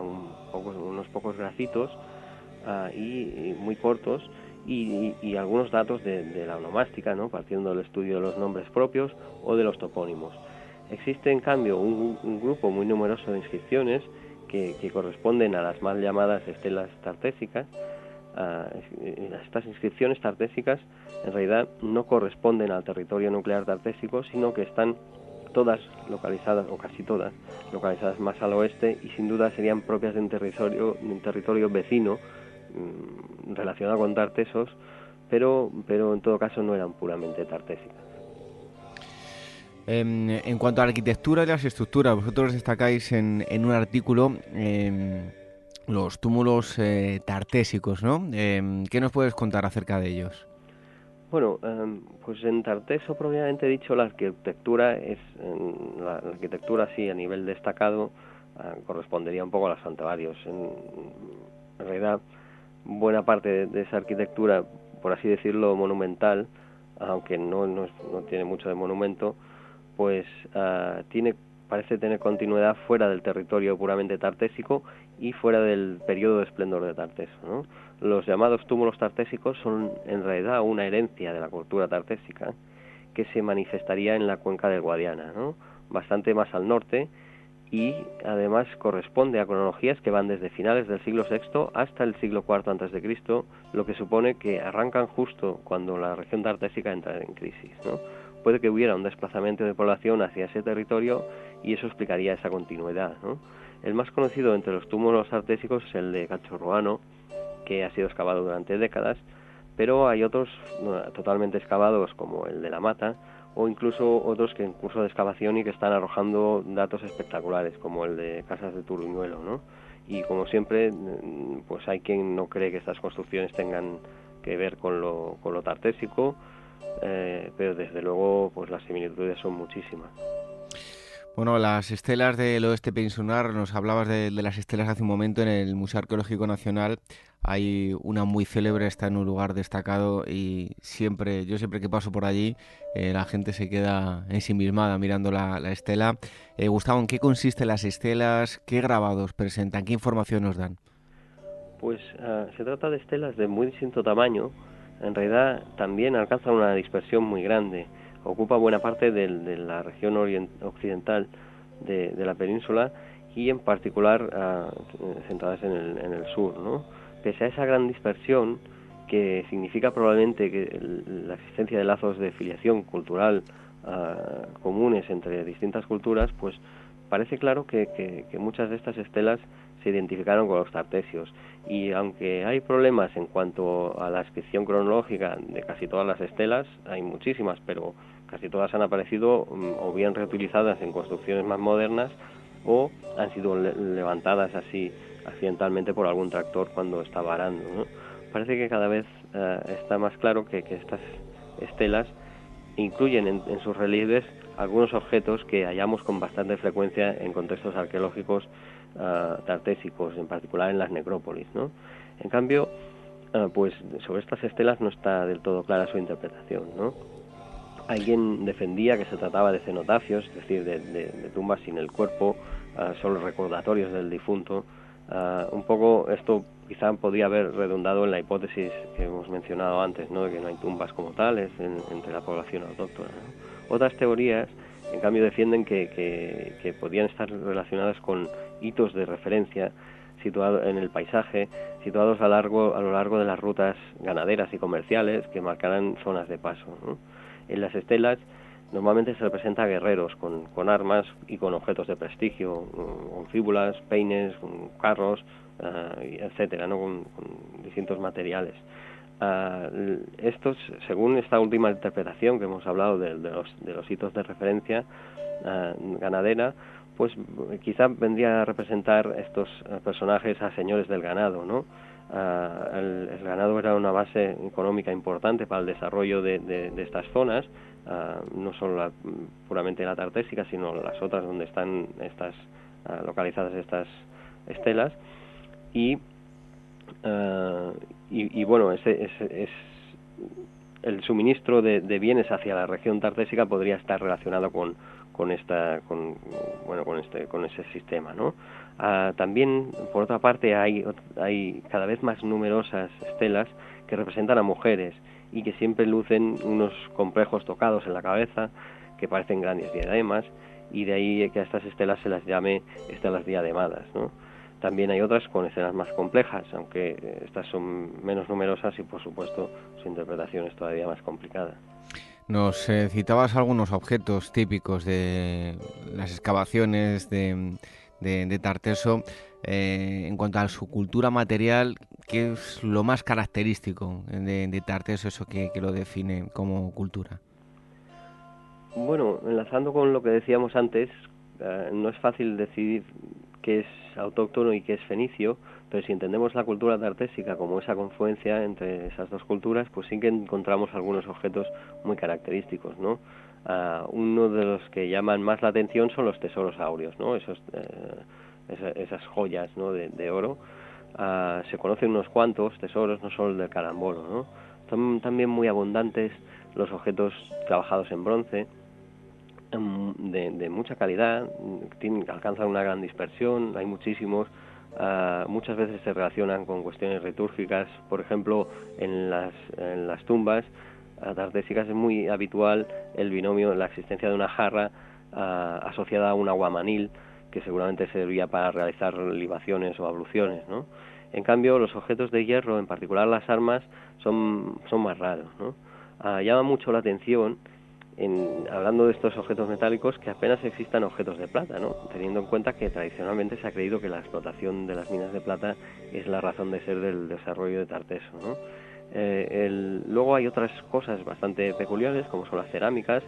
unos pocos grafitos ah, y muy cortos y, algunos datos de, la onomástica, ¿no? partiendo del estudio de los nombres propios o de los topónimos. Existe, en cambio, un, grupo muy numeroso de inscripciones que, corresponden a las mal llamadas estelas tartésicas. estas inscripciones tartésicas en realidad no corresponden al territorio nuclear tartésico, sino que están todas localizadas, o casi todas, localizadas más al oeste y sin duda serían propias de un territorio, de un territorio vecino Mm, relacionado con tartesos, pero, pero en todo caso no eran puramente tartésicas. Em, en cuanto a la arquitectura y las estructuras, vosotros destacáis en, en un artículo em, los túmulos eh, tartésicos, ¿no? Em, ¿Qué nos puedes contar acerca de ellos? Bueno, pues en Tarteso, propiamente dicho, la arquitectura es, la, arquitectura sí, a nivel destacado, ah, correspondería un poco a los santuarios. En, en realidad, buena parte de, esa arquitectura, por así decirlo, monumental, aunque no, no, tiene mucho de monumento, pues ah, tiene parece tener continuidad fuera del territorio puramente tartésico y fuera del periodo de esplendor de Tarteso. ¿no? Los llamados túmulos tartésicos son en realidad una herencia de la cultura tartésica que se manifestaría en la cuenca del Guadiana, ¿no? bastante más al norte y además corresponde a cronologías que van desde finales del siglo VI hasta el siglo IV Cristo, lo que supone que arrancan justo cuando la región tartésica entra en crisis. Puede que hubiera un desplazamiento de población hacia ese territorio y eso explicaría esa continuidad. El más conocido entre los túmulos tartésicos es el de Cachorroano, que ha sido excavado durante décadas, pero hay otros totalmente excavados como el de la Mata, o incluso otros que en curso de excavación y que están arrojando datos espectaculares, como el de Casas de Turuñuelo, ¿no? Y como siempre, mm, pues hay quien no cree que estas construcciones tengan que ver con lo, con lo tartésico, eh, pero desde luego pues las similitudes son muchísimas. Bueno, las estelas del oeste peninsular, nos hablabas de, las estelas hace un momento en el Museo Arqueológico Nacional. Hay una muy célebre, está en un lugar destacado y siempre, yo siempre que paso por allí, eh, la gente se queda ensimismada mirando la, estela. Eh, Gustavo, ¿en qué consisten las estelas? ¿Qué grabados presentan? ¿Qué información nos dan? Pues ah, se trata de estelas de muy distinto tamaño. En realidad también alcanzan una dispersión muy grande ocupa buena parte de la región occidental de, la península y en particular ah, centradas en el, sur. ¿no? Pese a esa gran dispersión, que significa probablemente que la existencia de lazos de filiación cultural ah, comunes entre distintas culturas, pues parece claro que, muchas de estas estelas se identificaron con los tartesios. Y aunque hay problemas en cuanto a la inscripción cronológica de casi todas las estelas, hay muchísimas, pero casi todas han aparecido mm, o bien reutilizadas en construcciones más modernas o han sido levantadas así accidentalmente por algún tractor cuando estaba arando. Parece que cada vez eh, está más claro que, estas estelas incluyen en, sus relieves algunos objetos que hallamos con bastante frecuencia en contextos arqueológicos eh, tartésicos, en particular en las necrópolis. En cambio, eh, pues sobre estas estelas no está del todo clara su interpretación. ¿no? Alguien defendía que se trataba de cenotafios, es decir, de, tumbas sin el cuerpo, ah, solo recordatorios del difunto, Ah, un poco esto quizá podría haber redundado en la hipótesis que hemos mencionado antes, ¿no? de que no hay tumbas como tales entre la población autóctona. Otras teorías, en cambio, defienden que, podían estar relacionadas con hitos de referencia situados en el paisaje, situados a, largo, a lo largo de las rutas ganaderas y comerciales que marcaran zonas de paso. En las estelas normalmente se representa a guerreros con, con, armas y con objetos de prestigio, con fíbulas, peines, carros, uh, etcétera, ¿no? con, distintos materiales. Uh, estos, según esta última interpretación que hemos hablado de, de, los, de los, hitos de referencia uh, ganadera, pues quizá vendría a representar estos personajes a señores del ganado, ¿no? El, el, ganado era una base económica importante para el desarrollo de, de estas zonas, no solo la, puramente la tartésica, sino las otras donde están estas localizadas estas estelas, y, eh, y, bueno, ese, es el suministro de, bienes hacia la región tartésica podría estar relacionado con, con esta con, bueno con este con ese sistema no ah, también por otra parte hay hay cada vez más numerosas estelas que representan a mujeres y que siempre lucen unos complejos tocados en la cabeza que parecen grandes diademas y de ahí que a estas estelas se las llame estelas diademadas no también hay otras con escenas más complejas, aunque eh, estas son menos numerosas y por supuesto su interpretación es todavía más complicada. Nos eh, citabas algunos objetos típicos de las excavaciones de, de, Tarteso. Eh, en cuanto a su cultura material, ¿qué es lo más característico de, Tarteso, eso que, que, lo define como cultura? Bueno, enlazando con lo que decíamos antes, no es fácil decidir qué es autóctono y que es fenicio, pero si entendemos la cultura tartésica como esa confluencia entre esas dos culturas, pues sí que encontramos algunos objetos muy característicos, ¿no? Ah, uno de los que llaman más la atención son los tesoros áureos, ¿no? Esos, eh, esas, joyas ¿no? de, oro. Ah, se conocen unos cuantos tesoros, no solo el del carambolo, ¿no? Son también muy abundantes los objetos trabajados en bronce, Em, de, mucha calidad, alcanzan una gran dispersión, hay muchísimos, ah, muchas veces se relacionan con cuestiones litúrgicas, por ejemplo, en las, en las tumbas tartésicas es muy habitual el binomio, la existencia de una jarra ah, asociada a un aguamanil, que seguramente servía para realizar libaciones o abluciones. En cambio, los objetos de hierro, en particular las armas, son, más raros, ¿no? Ah, llama mucho la atención hablando de estos objetos metálicos, que apenas existan objetos de plata, teniendo en cuenta que tradicionalmente se ha creído que la explotación de las minas de plata es la razón de ser del desarrollo de Tarteso. Eh, luego hay otras cosas bastante peculiares, como son las cerámicas.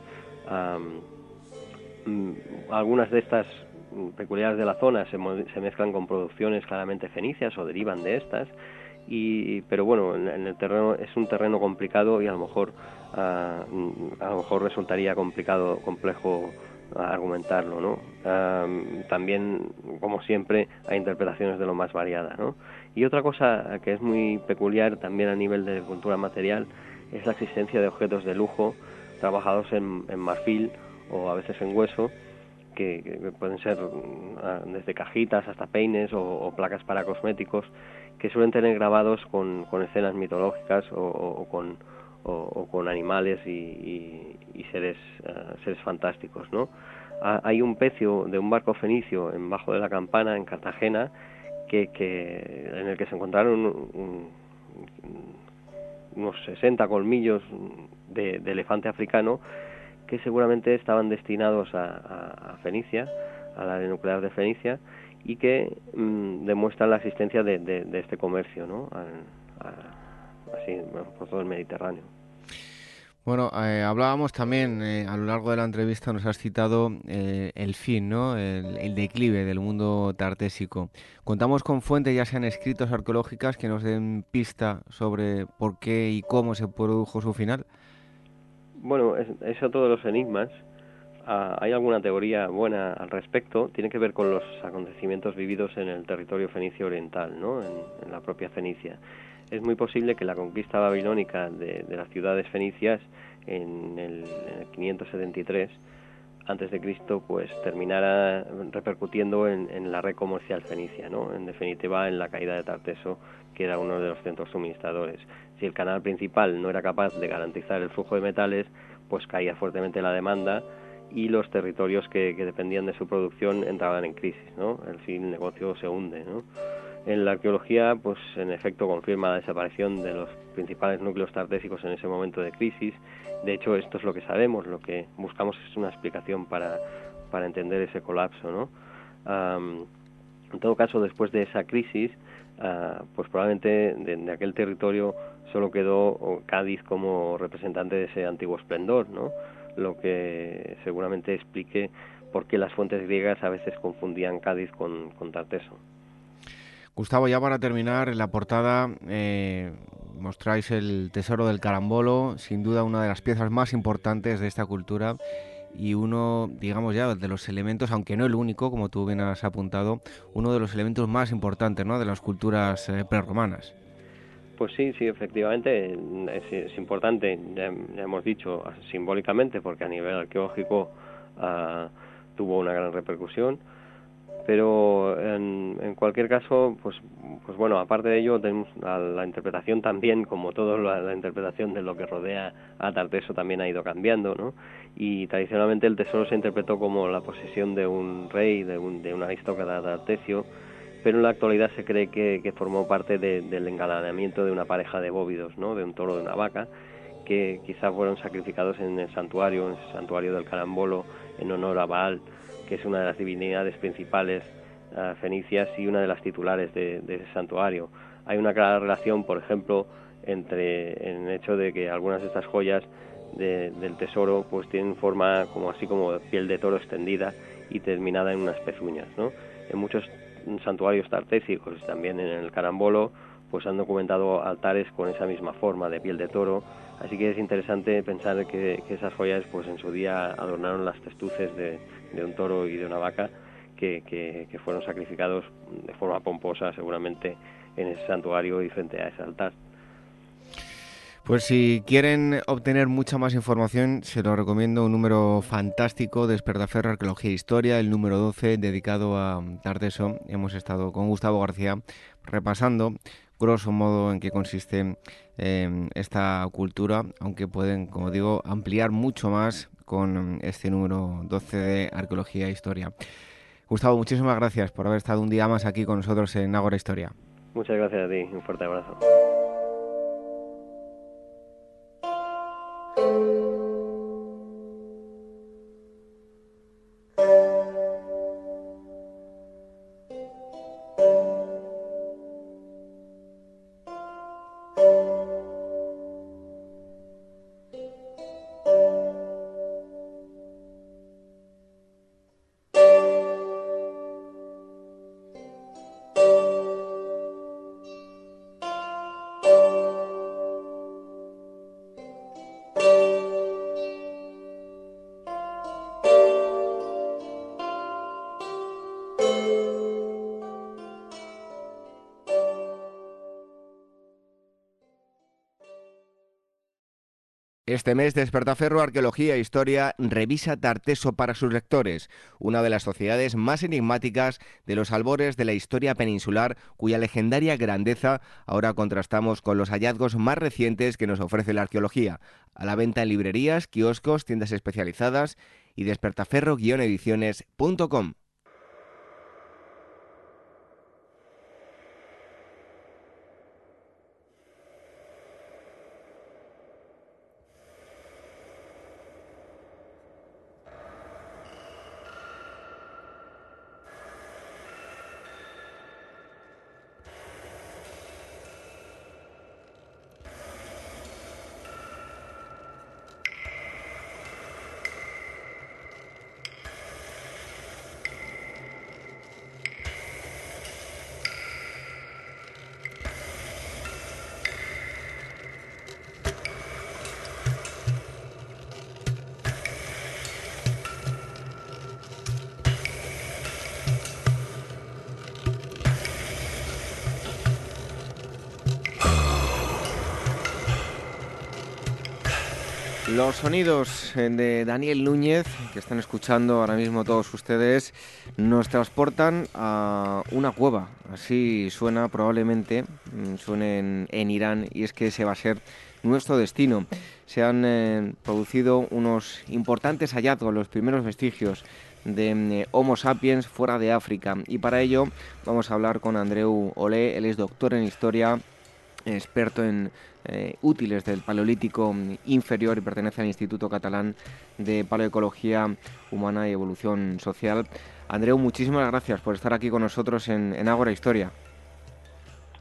Mm, algunas de estas peculiares de la zona se, se mezclan con producciones claramente fenicias o derivan de estas. Y pero bueno en, el terreno es un terreno complicado y a lo mejor ah, a lo mejor resultaría complicado complejo argumentarlo no también como siempre hay interpretaciones de lo más variadas no y otra cosa que es muy peculiar también a nivel de cultura material es la existencia de objetos de lujo trabajados en, marfil o a veces en hueso que, pueden ser ah, desde cajitas hasta peines o placas para cosméticos que suelen tener grabados con, escenas mitológicas o, con, o, con animales y, seres, eh, seres fantásticos. ¿no? hay un pecio de un barco fenicio en bajo de la campana en Cartagena que, que en el que se encontraron unos 60 colmillos de, elefante africano que seguramente estaban destinados a, a Fenicia, a la área nuclear de Fenicia, y que mm, demuestran la existencia de, de, este comercio, ¿no? así, por todo el Mediterráneo. Bueno, eh, hablábamos también eh, a lo largo de la entrevista, nos has citado eh, el fin, ¿no? El, declive del mundo tartésico. Contamos con fuentes, ya sean escritos arqueológicas, que nos den pista sobre por qué y cómo se produjo su final. Bueno, es, es otro de los enigmas Ah, hay alguna teoría buena al respecto, tiene que ver con los acontecimientos vividos en el territorio fenicio oriental, ¿no? en, la propia Fenicia. Es muy posible que la conquista babilónica de, las ciudades fenicias en el, 573 antes de Cristo pues terminara repercutiendo en, la red comercial fenicia, ¿no? En definitiva en la caída de Tarteso, que era uno de los centros suministradores. Si el canal principal no era capaz de garantizar el flujo de metales, pues caía fuertemente la demanda y los territorios que, dependían de su producción entraban en crisis, ¿no? Fin el negocio se hunde, ¿no? En la arqueología, pues en efecto confirma la desaparición de los principales núcleos tartésicos en ese momento de crisis. De hecho, esto es lo que sabemos, lo que buscamos es una explicación para, para entender ese colapso, ¿no? en todo caso, después de esa crisis, ah, pues probablemente de, aquel territorio solo quedó Cádiz como representante de ese antiguo esplendor, ¿no? Lo que seguramente explique por qué las fuentes griegas a veces confundían Cádiz con, con Tarteso. Gustavo, ya para terminar, en la portada eh, mostráis el tesoro del carambolo, sin duda una de las piezas más importantes de esta cultura y uno, digamos ya, de los elementos, aunque no el único, como tú bien has apuntado, uno de los elementos más importantes ¿no? de las culturas eh, prerromanas. Pues sí, sí, efectivamente es, importante, ya, hemos dicho simbólicamente, porque a nivel arqueológico ah, tuvo una gran repercusión pero en, cualquier caso, pues, pues bueno, aparte de ello, tenemos la, interpretación también, como todo la, interpretación de lo que rodea a Tarteso también ha ido cambiando, ¿no? Y tradicionalmente el tesoro se interpretó como la posesión de un rey, de un, de un aristócrata tartesio, pero en la actualidad se cree que, formó parte del engalanamiento de una pareja de bóvidos, ¿no? De un toro de una vaca, que quizás fueron sacrificados en el santuario, en el santuario del Carambolo, en honor a Baal, que es una de las divinidades principales uh, fenicias y una de las titulares de, ese santuario. Hay una clara relación, por ejemplo, entre el hecho de que algunas de estas joyas del tesoro pues tienen forma como así como piel de toro extendida y terminada en unas pezuñas. En muchos santuarios tartésicos, también en el carambolo, pues han documentado altares con esa misma forma de piel de toro, así que es interesante pensar que, que esas joyas pues en su día adornaron las testuces de, de un toro y de una vaca que, que, fueron sacrificados de forma pomposa seguramente en ese santuario y frente a ese altar. Pues si quieren obtener mucha más información, se lo recomiendo un número fantástico de Esperdaferro Arqueología e Historia, el número 12, dedicado a Tarteso. Hemos estado con Gustavo García repasando, grosso modo, en qué consiste eh, esta cultura, aunque pueden, como digo, ampliar mucho más con este número 12 de Arqueología e Historia. Gustavo, muchísimas gracias por haber estado un día más aquí con nosotros en Ágora Historia. Muchas gracias a ti, un fuerte abrazo. Este mes Despertaferro Arqueología e Historia revisa Tarteso para sus lectores, una de las sociedades más enigmáticas de los albores de la historia peninsular, cuya legendaria grandeza ahora contrastamos con los hallazgos más recientes que nos ofrece la arqueología, a la venta en librerías, kioscos, tiendas especializadas y despertaferro-ediciones.com. Los sonidos eh, de Daniel Núñez, que están escuchando ahora mismo todos ustedes, nos transportan a una cueva. Así suena probablemente, mm, suene en, Irán, y es que ese va a ser nuestro destino. Se han eh, producido unos importantes hallazgos, los primeros vestigios de mm, Homo sapiens fuera de África. Y para ello vamos a hablar con Andreu Olé, él es doctor en historia, experto en eh, útiles del Paleolítico inferior y pertenece al Instituto Catalán de Paleoecología Humana y Evolución Social. Andreu, muchísimas gracias por estar aquí con nosotros en, en Ágora Historia.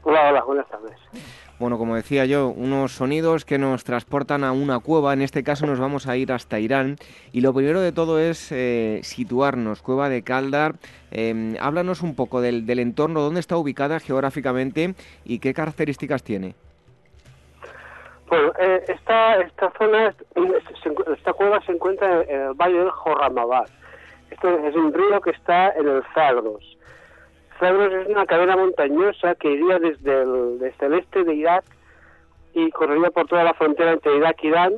Hola, hola, buenas tardes. Bueno, como decía yo, unos sonidos que nos transportan a una cueva. En este caso nos vamos a ir hasta Irán. Y lo primero de todo es eh, situarnos. Cueva de Caldar. Em, háblanos un poco del, del entorno, dónde está ubicada geográficamente y qué características tiene. Bueno, eh, esta, esta zona, esta cueva se encuentra en el valle del Jorramabad. Esto es un río que está en el Zagros. Zagros es una cadena montañosa que iría desde el, el este de Irak y correría por toda la frontera entre Irak y Irán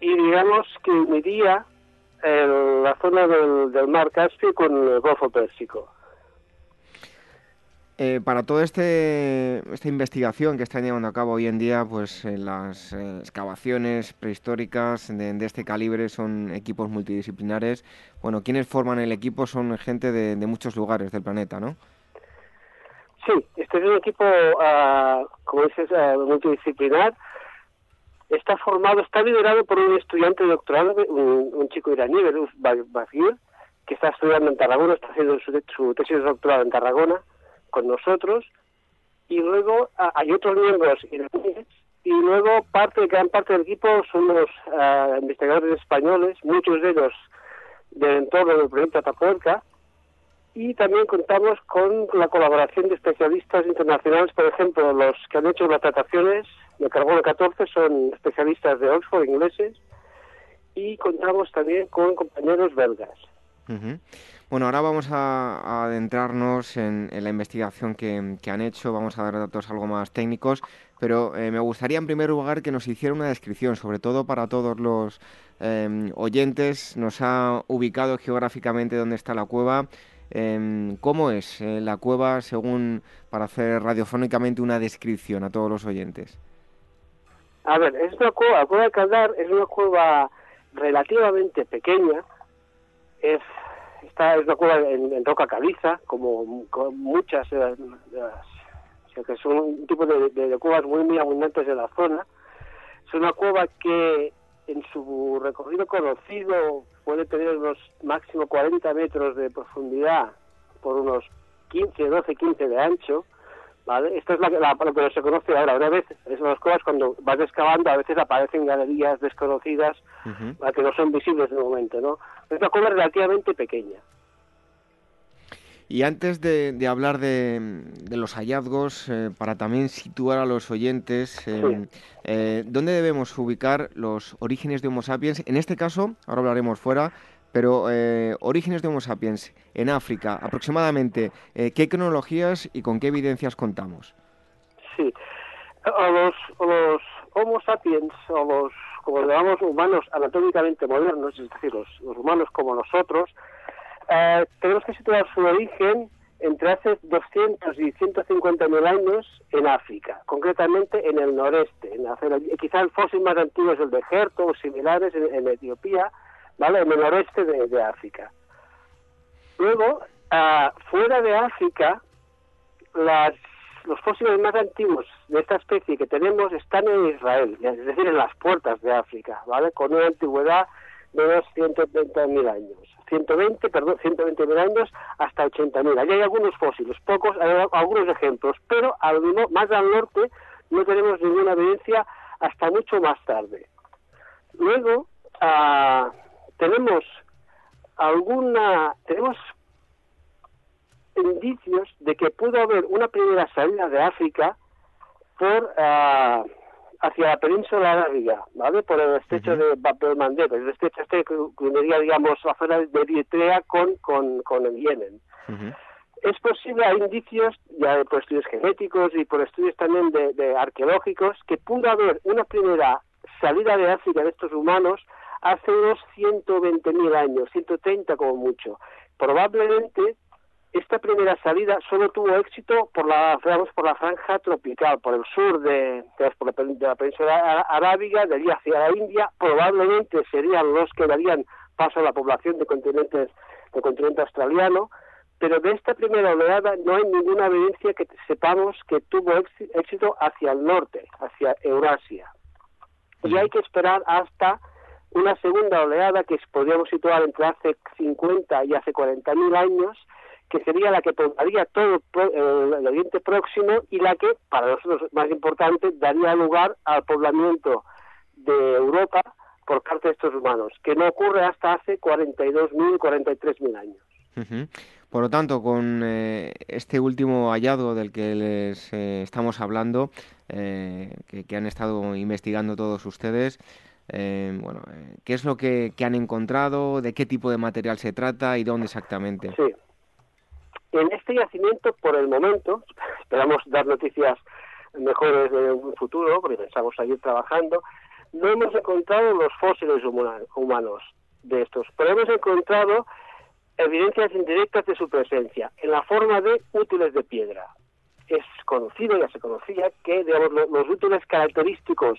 y digamos que uniría la zona del, del mar Caspio con el Golfo Pérsico. Eh, para toda este, esta investigación que están llevando a cabo hoy en día, pues eh, las eh, excavaciones prehistóricas de, este calibre son equipos multidisciplinares. Bueno, quienes forman el equipo son gente de, muchos lugares del planeta, ¿no? Sí, este es un equipo, uh, como dices, uh, multidisciplinar. Está formado, está liderado por un estudiante doctorado, un, chico iraní, Beruf Bagir, que está estudiando en Tarragona, está haciendo su, su tesis de doctorado en Tarragona con nosotros. Y luego ah, hay otros miembros y luego parte gran parte del equipo son los investigadores españoles muchos de ellos del entorno del proyecto Atapuerca y también contamos con la colaboración de especialistas internacionales. Por ejemplo los que han hecho las trataciones de carbono 14 son especialistas de Oxford ingleses y contamos también con compañeros belgas. Bueno, ahora vamos a, adentrarnos en, la investigación que, han hecho, vamos a dar datos algo más técnicos, pero eh, me gustaría en primer lugar que nos hiciera una descripción, sobre todo para todos los em, oyentes, nos ha ubicado geográficamente dónde está la cueva, em, ¿Cómo es eh, la cueva según para hacer radiofónicamente una descripción a todos los oyentes? A ver, es una cueva, la cueva de Caldar es una cueva relativamente pequeña, es esta es una cueva en, roca caliza, como, muchas de las, que son un tipo de, cuevas muy, muy abundantes en la zona. Es una cueva que en su recorrido conocido puede tener unos máximo 40 metros de profundidad por unos 15, 12, 15 de ancho ¿vale? Esto es la, lo que se conoce ahora. Una vez, esas cosas cuando vas excavando, a veces aparecen galerías desconocidas que no son visibles de momento, ¿no? Es una cueva relativamente pequeña. Y antes de, hablar de, los hallazgos, eh, para también situar a los oyentes, eh, ¿dónde debemos ubicar los orígenes de Homo sapiens? En este caso, ahora hablaremos fuera, pero eh, orígenes de Homo sapiens en África, aproximadamente, eh, ¿qué cronologías y con qué evidencias contamos? Sí, a los, los Homo sapiens, o los, como llamamos, humanos anatómicamente modernos, es decir, los, humanos como nosotros, eh, tenemos que situar su origen entre hace 200 y 150 mil años en África, concretamente en el noreste. En quizá el fósil más antiguo es el de Gerto o similares en Etiopía, ¿vale? En el noreste de, África. Luego, ah, fuera de África, las, los fósiles más antiguos de esta especie que tenemos están en Israel, es decir, en las puertas de África, ¿vale? Con una antigüedad de unos 130.000 años. 120, perdón, 120.000 años hasta 80.000. Allí hay algunos fósiles, pocos, algunos ejemplos, pero al, más al norte no tenemos ninguna evidencia hasta mucho más tarde. Luego, uh, tenemos alguna, tenemos indicios de que pudo haber una primera salida de África por ah, hacia la península arábiga, ¿vale? Por el estrecho de Bab el el estrecho este que uniría, digamos, la zona de Eritrea con, con, con el Yemen. Es posible, hay indicios, ya por estudios genéticos y por estudios también de, de arqueológicos, que pudo haber una primera salida de África de estos humanos hace unos 120.000 años, 130 como mucho. Probablemente esta primera salida solo tuvo éxito por la, por la franja tropical, por el sur de, de, la península arábiga, de allí hacia la India, probablemente serían los que darían paso a la población de continentes del continente australiano, pero de esta primera oleada no hay ninguna evidencia que sepamos que tuvo éxito hacia el norte, hacia Eurasia. Y hay que esperar hasta una segunda oleada que podríamos situar entre hace 50 y hace 40 mil años, que sería la que poblaría todo el Oriente Próximo y la que, para nosotros más importante, daría lugar al poblamiento de Europa por parte de estos humanos, que no ocurre hasta hace 42.000, 43.000 años. Por lo tanto, con eh, este último hallazgo del que les eh, estamos hablando, eh, que, han estado investigando todos ustedes, bueno, ¿qué es lo que, que, han encontrado? ¿De qué tipo de material se trata y dónde exactamente? Sí, en este yacimiento, por el momento, esperamos dar noticias mejores en un futuro, porque pensamos seguir trabajando, no hemos encontrado los fósiles humanos de estos, pero hemos encontrado evidencias indirectas de su presencia en la forma de útiles de piedra. Es conocido, ya se conocía, que digamos, los útiles característicos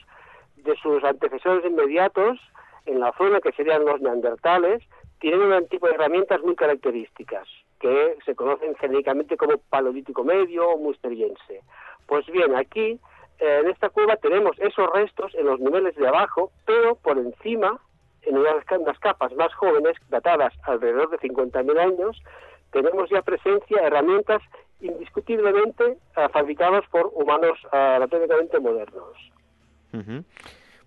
de sus antecesores inmediatos en la zona que serían los neandertales tienen un tipo de herramientas muy características que se conocen genéricamente como paleolítico medio o musteriense. Pues bien, aquí eh, en esta cueva tenemos esos restos en los niveles de abajo, pero por encima, en unas capas más jóvenes, datadas alrededor de 50.000 años, tenemos ya presencia de herramientas indiscutiblemente eh, fabricadas por humanos uh, anatómicamente modernos.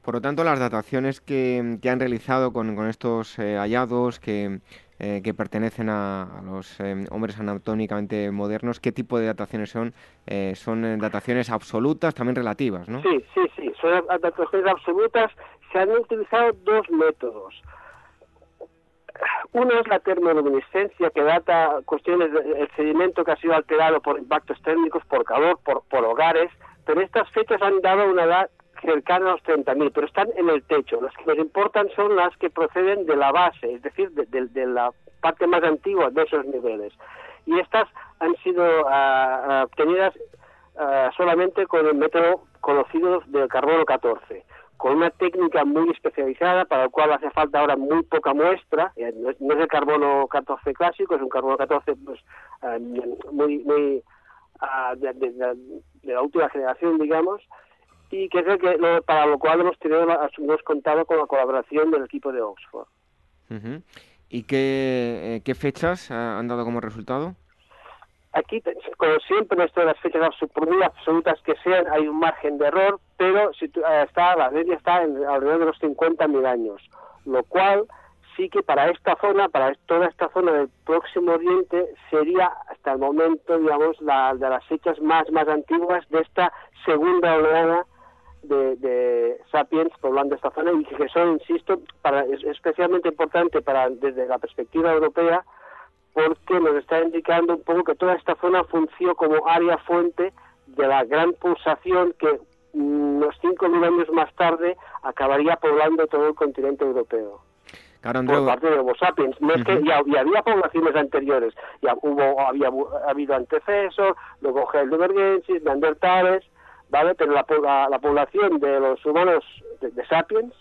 Por lo tanto, las dataciones que, han realizado con, estos eh, hallazgos que, eh, que pertenecen a, los eh, hombres anatómicamente modernos, ¿qué tipo de dataciones son? son dataciones absolutas, también relativas, ¿no? Sí, sí, sí, son dataciones absolutas. Se han utilizado dos métodos. Uno es la termoluminiscencia, que data cuestiones del sedimento que ha sido alterado por impactos térmicos, por calor, por, por hogares, pero estas fechas han dado una edad cercana a los 30.000, pero están en el techo. Las que nos importan son las que proceden de la base, es decir, de, la parte más antigua de esos niveles. Y estas han sido ah, obtenidas ah, solamente con el método conocido del carbono 14, con una técnica muy especializada para la cual hace falta ahora muy poca muestra. Eh, no es, el carbono 14 clásico, es un carbono 14 pues, muy, muy de la última generación, digamos, y que es que para lo cual hemos tenido hemos contado con la colaboración del equipo de Oxford. ¿Y qué, eh, qué fechas han dado como resultado? Aquí, como siempre, esto de las fechas absolutas que sean, hay un margen de error, pero si, eh, está, la media está en, alrededor de los 50.000 años, lo cual sí que para esta zona, para toda esta zona del Próximo Oriente, sería hasta el momento, digamos, la, de las fechas más, más antiguas de esta segunda oleada de, sapiens poblando esta zona y que son, insisto, para, es especialmente importante para desde la perspectiva europea porque nos está indicando un poco que toda esta zona funcionó como área fuente de la gran pulsación que unos 5.000 años más tarde acabaría poblando todo el continente europeo. por parte de Homo sapiens. No es que ya, había poblaciones anteriores, ya hubo, había habido antecesos, luego Heidelbergensis, Neandertales, ¿vale? Pero la, la, población de los humanos de, sapiens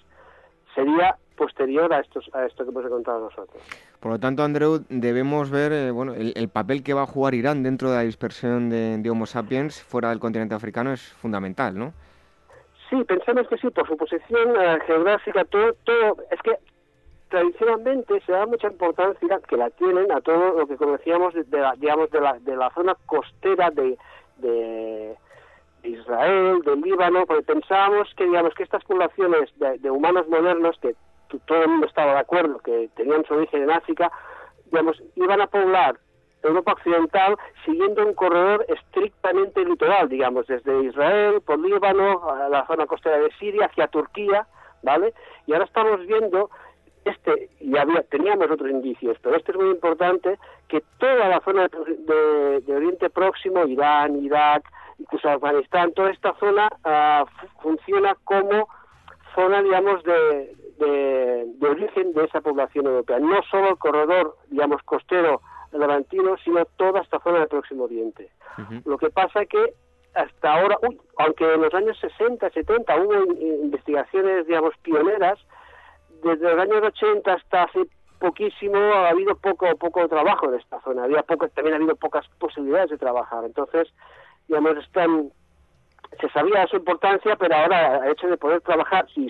sería posterior a, estos, a esto que hemos contado nosotros. Por lo tanto, Andreu, debemos ver eh, bueno, el, papel que va a jugar Irán dentro de la dispersión de, Homo sapiens fuera del continente africano es fundamental, ¿no? Sí, pensamos que sí, por su posición eh, geográfica, todo, todo, es que tradicionalmente se da mucha importancia que la tienen a todo lo que conocíamos de, la, digamos de la, de la zona costera de, de Israel, del Líbano, porque pensábamos que, digamos, que estas poblaciones de, humanos modernos, que todo el mundo estaba de acuerdo, que tenían su origen en África, digamos, iban a poblar Europa Occidental siguiendo un corredor estrictamente litoral, digamos, desde Israel, por Líbano, a la zona costera de Siria, hacia Turquía, ¿vale? Y ahora estamos viendo este, y había, teníamos otros indicios, pero este es muy importante, que toda la zona de Oriente Próximo, Irán, Irak, incluso Afganistán, toda esta zona ah, funciona como zona, digamos, de, de, origen de esa población europea. No solo el corredor, digamos, costero levantino, sino toda esta zona del Próximo Oriente. Lo que pasa que hasta ahora, aunque en los años 60, 70 hubo investigaciones, digamos, pioneras, desde los años 80 hasta hace poquísimo ha habido poco poco trabajo en esta zona. Había poco, también ha habido pocas posibilidades de trabajar. Entonces, digamos, están se sabía su importancia, pero ahora el hecho de poder trabajar y,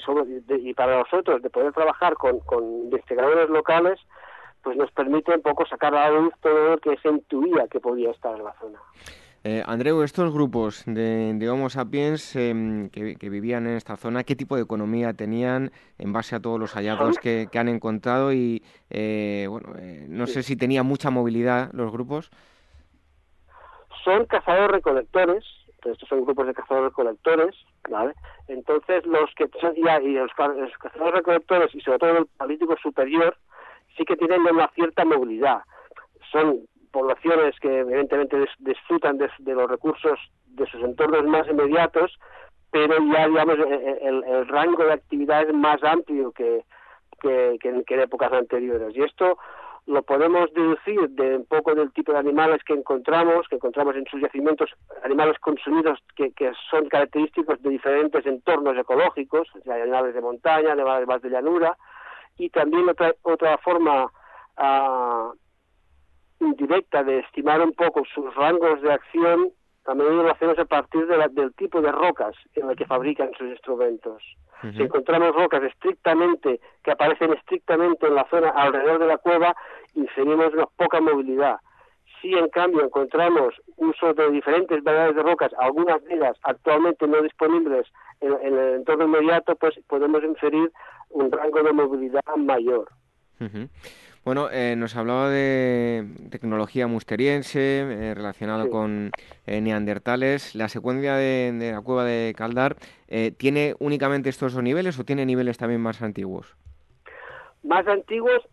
y para nosotros de poder trabajar con, con investigadores locales, pues nos permite un poco sacar a la luz todo lo que se intuía que podía estar en la zona. Eh, Andreu, estos grupos de, Homo sapiens em, que, vivían en esta zona, ¿qué tipo de economía tenían en base a todos los hallazgos que, han encontrado? Y eh, bueno, eh, no sé si tenían mucha movilidad los grupos. Son cazadores-recolectores, estos son grupos de cazadores-recolectores, ¿vale? Entonces, los que ya, y los, cazadores-recolectores y sobre todo el político superior, sí que tienen una cierta movilidad. Son poblaciones que evidentemente disfrutan de, los recursos de sus entornos más inmediatos, pero ya digamos e, e, el, rango de actividad es más amplio que, que, en, épocas anteriores. Y esto lo podemos deducir de un poco del tipo de animales que encontramos, que encontramos en sus yacimientos, animales consumidos que, son característicos de diferentes entornos ecológicos, animales de montaña, animales de llanura, y también otra, otra forma uh, indirecta de estimar un poco sus rangos de acción, a menudo lo hacemos a partir del tipo de rocas en el que fabrican sus instrumentos. Si encontramos rocas estrictamente, que aparecen estrictamente en la zona alrededor de la cueva, inferimos una poca movilidad. Si en cambio encontramos uso de diferentes variedades de rocas, algunas de ellas actualmente no disponibles en, el entorno inmediato, pues podemos inferir un rango de movilidad mayor. Bueno, eh, nos hablaba de tecnología musteriense eh, relacionado con eh, neandertales. ¿La secuencia de, la cueva de Caldar tiene únicamente estos dos niveles o tiene niveles también más antiguos? Más antiguos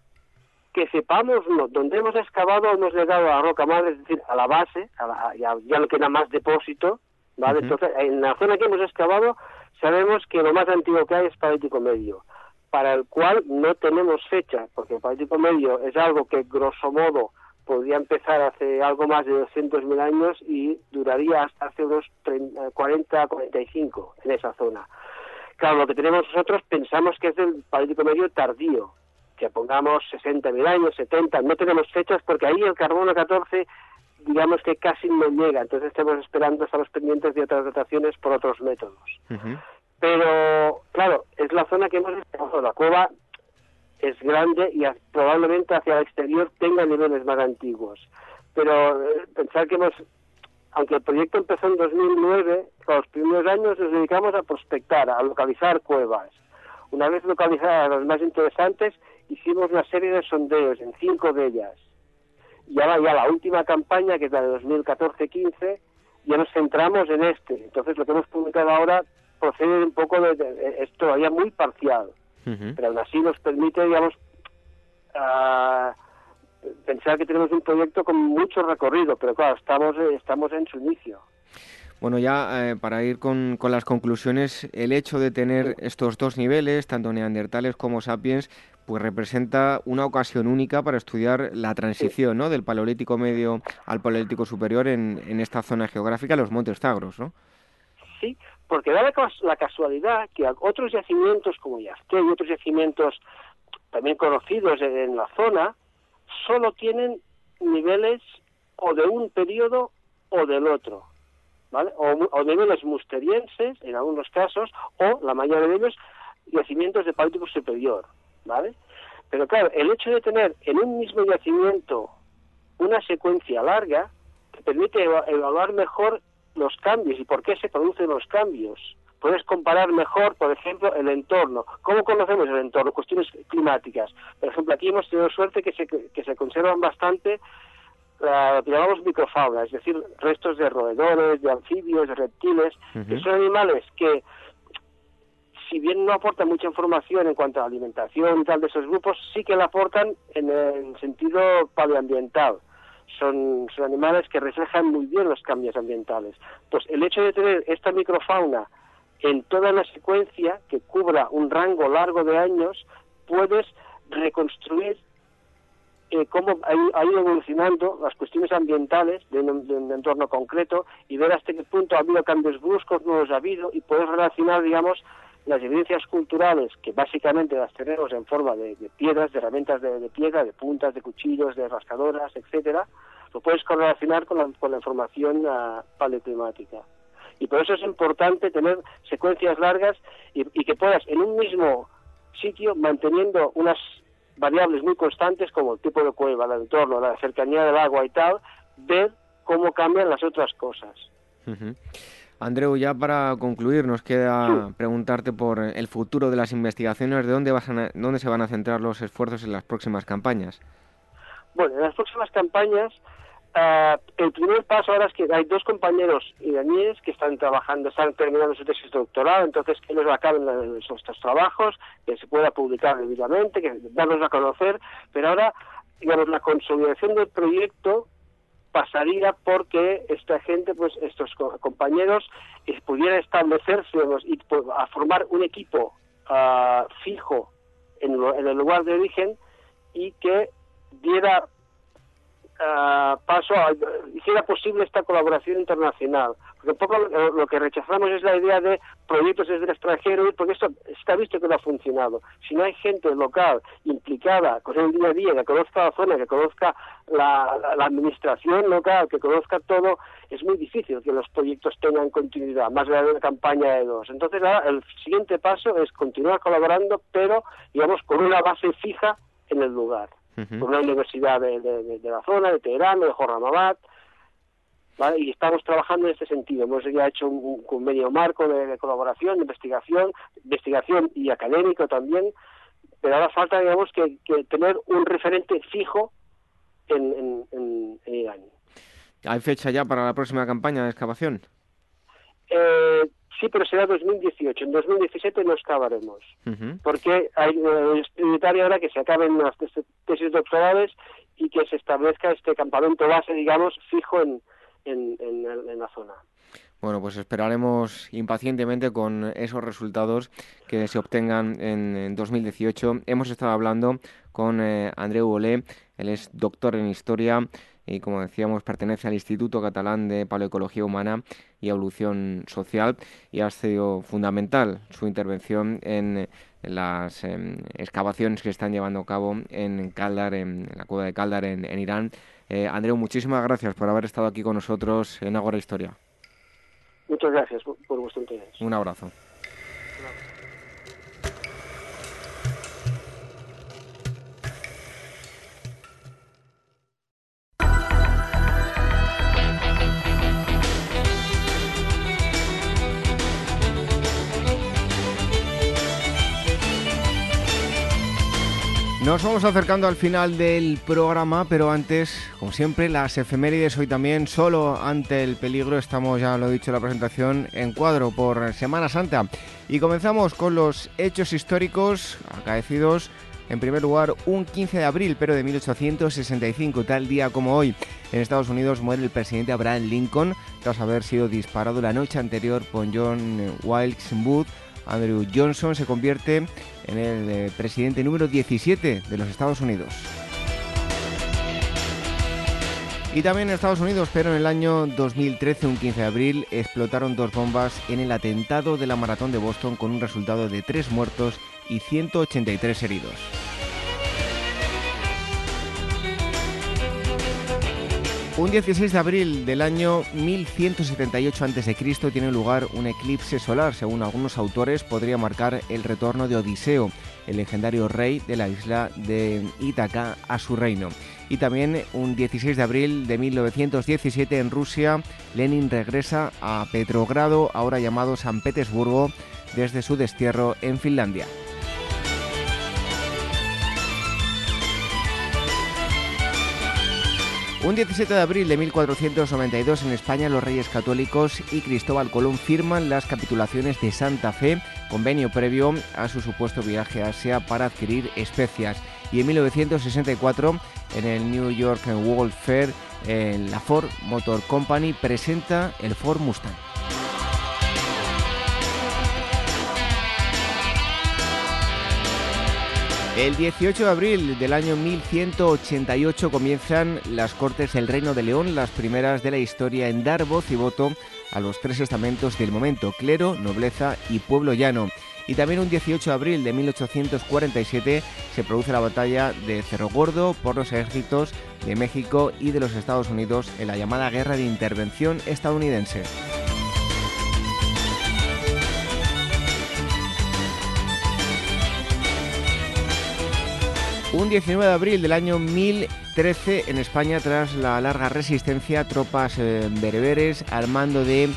que sepamos, no. Donde hemos excavado hemos llegado a la roca madre, es decir, a la base, ya, ya no queda más depósito, ¿vale? Entonces, en la zona que hemos excavado sabemos que lo más antiguo que hay es Paleolítico Medio para el cual no tenemos fecha, porque el Paleolítico Medio es algo que, grosso modo, podría empezar hace algo más de 200.000 años y duraría hasta hace unos 40, 45 en esa zona. Claro, lo que tenemos nosotros pensamos que es del Paleolítico Medio tardío, que pongamos 60.000 años, 70, no tenemos fechas porque ahí el carbono 14 digamos que casi no llega, entonces estamos esperando, estamos pendientes de otras dataciones por otros métodos. Pero, claro, es la zona que hemos estado. La cueva es grande y probablemente hacia el exterior tenga niveles más antiguos. Pero eh, pensar que hemos, aunque el proyecto empezó en 2009, los primeros años nos dedicamos a prospectar, a localizar cuevas. Una vez localizadas las más interesantes, hicimos una serie de sondeos en cinco de ellas. Y ahora ya la última campaña, que es la de 2014-15, ya nos centramos en este. Entonces lo que hemos publicado ahora procede un poco de, es todavía muy parcial, pero aún así nos permite, digamos, ah, pensar que tenemos un proyecto con mucho recorrido, pero claro, estamos, estamos en su inicio. Bueno, ya eh, para ir con, con, las conclusiones, el hecho de tener estos dos niveles, tanto neandertales como sapiens, pues representa una ocasión única para estudiar la transición ¿no? del paleolítico medio al paleolítico superior en, en esta zona geográfica, los Montes Tagros, ¿no? Sí, porque da la casualidad que otros yacimientos como Yasté y otros yacimientos también conocidos en la zona, solo tienen niveles o de un periodo o del otro, ¿vale? O, niveles musterienses, en algunos casos, o la mayoría de ellos, yacimientos de Paleolítico superior, ¿vale? Pero claro, el hecho de tener en un mismo yacimiento una secuencia larga, te permite evaluar mejor los cambios y por qué se producen los cambios. Puedes comparar mejor, por ejemplo, el entorno. ¿Cómo conocemos el entorno? Cuestiones climáticas. Por ejemplo, aquí hemos tenido suerte que se, que se conservan bastante la llamamos microfauna, es decir, restos de roedores, de anfibios, de reptiles, que son animales que, si bien no aportan mucha información en cuanto a alimentación y tal de esos grupos, sí que la aportan en el sentido paleoambiental son, son animales que reflejan muy bien los cambios ambientales. Pues el hecho de tener esta microfauna en toda una secuencia que cubra un rango largo de años, puedes reconstruir eh, cómo ha ido evolucionando las cuestiones ambientales de un, entorno concreto y ver hasta qué punto ha habido cambios bruscos, no los ha habido, y puedes relacionar, digamos, las evidencias culturales, que básicamente las tenemos en forma de, piedras, de herramientas de, piedra, de puntas, de cuchillos, de rascadoras, etcétera, lo puedes correlacionar con la, con la información uh, paleoclimática. Y por eso es importante tener secuencias largas y que puedas en un mismo sitio, manteniendo unas variables muy constantes como el tipo de cueva, el entorno, la cercanía del agua y tal, ver cómo cambian las otras cosas. Andreu, ya para concluir, nos queda preguntarte por el futuro de las investigaciones, ¿de dónde, vas dónde se van a centrar los esfuerzos en las próximas campañas? Bueno, en las próximas campañas Uh, el primer paso ahora es que hay dos compañeros iraníes que están trabajando, están terminando su tesis doctoral, entonces que ellos acaben estos trabajos, que se pueda publicar debidamente, que darlos a conocer, pero ahora, digamos, la consolidación del proyecto pasaría porque esta gente, pues estos compañeros, eh, pudieran establecerse y a formar un equipo uh, fijo en, en el lugar de origen y que diera uh, paso a, hiciera posible esta colaboración internacional. Porque un poco lo, que rechazamos es la idea de proyectos desde el extranjero, porque esto está visto que no ha funcionado. Si no hay gente local implicada con el día a día, que conozca la zona, que conozca la, administración local, que conozca todo, es muy difícil que los proyectos tengan continuidad, más allá de una campaña de dos. Entonces, el siguiente paso es continuar colaborando, pero, digamos, con una base fija en el lugar por una universidad de, la zona, de Teherán, de Jorramabad, y estamos trabajando en este sentido. Hemos ya hecho un, convenio marco de, colaboración, de investigación, investigación y académico también, pero ahora falta, digamos, que, tener un referente fijo en, en, en Irán. ¿Hay fecha ya para la próxima campaña de excavación? Eh, Sí, pero será 2018. En 2017 no excavaremos. Porque hay, eh, es prioritario ahora que se acaben las tesis doctorales y que se establezca este campamento base, digamos, fijo en, en, la zona. Bueno, pues esperaremos impacientemente con esos resultados que se obtengan en, 2018. Hemos estado hablando con eh, Andreu Bolé, él es doctor en historia y como decíamos pertenece al Instituto Catalán de Paleoecología Humana y Evolución Social y ha sido fundamental su intervención en las em, excavaciones que están llevando a cabo en Kaldar, en, la cueva de Kaldar en, Irán. Eh, Andreu, muchísimas gracias por haber estado aquí con nosotros en Agora Historia. Muchas gracias por vuestro interés. Un abrazo. Nos vamos acercando al final del programa, pero antes, como siempre, las efemérides hoy también, solo ante el peligro, estamos, ya lo he dicho en la presentación, en cuadro por Semana Santa. Y comenzamos con los hechos históricos acaecidos, en primer lugar, un 15 de abril, pero de 1865, tal día como hoy. En Estados Unidos muere el presidente Abraham Lincoln tras haber sido disparado la noche anterior por John Wilkes Booth Andrew Johnson se convierte en el eh, presidente número 17 de los Estados Unidos. Y también en Estados Unidos, pero en el año 2013, un 15 de abril, explotaron dos bombas en el atentado de la maratón de Boston con un resultado de tres muertos y 183 heridos. Un 16 de abril del año 1178 a.C. tiene lugar un eclipse solar. Según algunos autores, podría marcar el retorno de Odiseo, el legendario rey de la isla de Ítaca, a su reino. Y también un 16 de abril de 1917 en Rusia, Lenin regresa a Petrogrado, ahora llamado San Petersburgo, desde su destierro en Finlandia. Un 17 de abril de 1492 en España los reyes católicos y Cristóbal Colón firman las capitulaciones de Santa Fe, convenio previo a su supuesto viaje a Asia para adquirir especias. Y en 1964 en el New York World Fair la Ford Motor Company presenta el Ford Mustang. El 18 de abril del año 1188 comienzan las Cortes del Reino de León, las primeras de la historia en dar voz y voto a los tres estamentos del momento, clero, nobleza y pueblo llano. Y también un 18 de abril de 1847 se produce la batalla de Cerro Gordo por los ejércitos de México y de los Estados Unidos en la llamada Guerra de Intervención estadounidense. Un 19 de abril del año 1013 en España, tras la larga resistencia, tropas eh, bereberes al mando de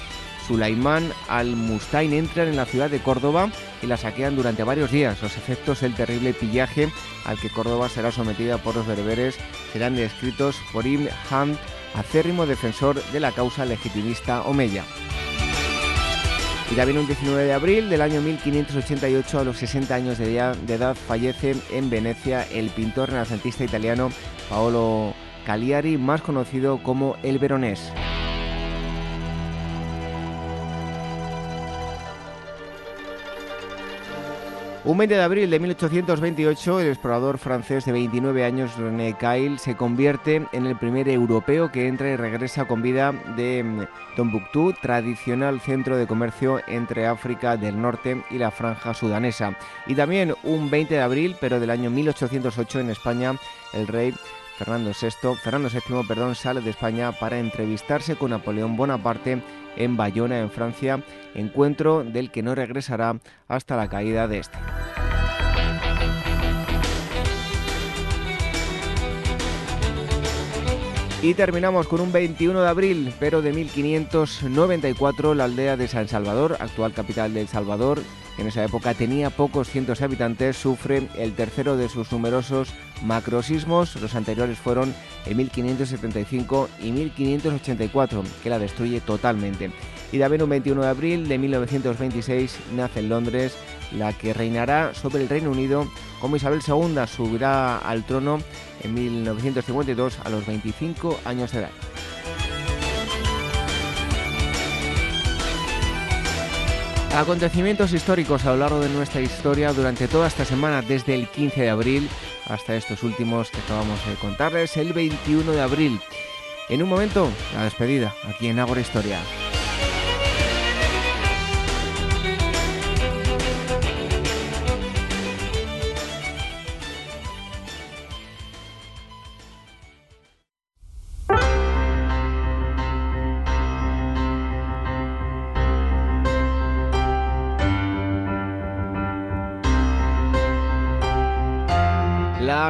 Sulaimán al-Mustain entran en la ciudad de Córdoba y la saquean durante varios días. Los efectos del terrible pillaje al que Córdoba será sometida por los bereberes serán descritos por Ibn Hamd, acérrimo defensor de la causa legitimista omeya. Y también un 19 de abril del año 1588, a los 60 años de edad, fallece en Venecia el pintor renacentista italiano Paolo Cagliari, más conocido como el Veronés. Un 20 de abril de 1828, el explorador francés de 29 años, René Cail, se convierte en el primer europeo que entra y regresa con vida de mm, Tombuctú, tradicional centro de comercio entre África del Norte y la franja sudanesa. Y también un 20 de abril, pero del año 1808 en España, el rey Fernando VI, Fernando VII, perdón, sale de España para entrevistarse con Napoleón Bonaparte en Bayona, en Francia, encuentro del que no regresará hasta la caída de este. Y terminamos con un 21 de abril, pero de 1594, la aldea de San Salvador, actual capital de El Salvador, en esa época tenía pocos cientos de habitantes, sufre el tercero de sus numerosos macrosismos. Los anteriores fueron en 1575 y 1584, que la destruye totalmente. Y también un 21 de abril de 1926 nace en Londres la que reinará sobre el Reino Unido como Isabel II. Subirá al trono en 1952 a los 25 años de edad. Acontecimientos históricos a lo largo de nuestra historia durante toda esta semana, desde el 15 de abril hasta estos últimos que acabamos de contarles, el 21 de abril. En un momento, la despedida aquí en Ágora Historia.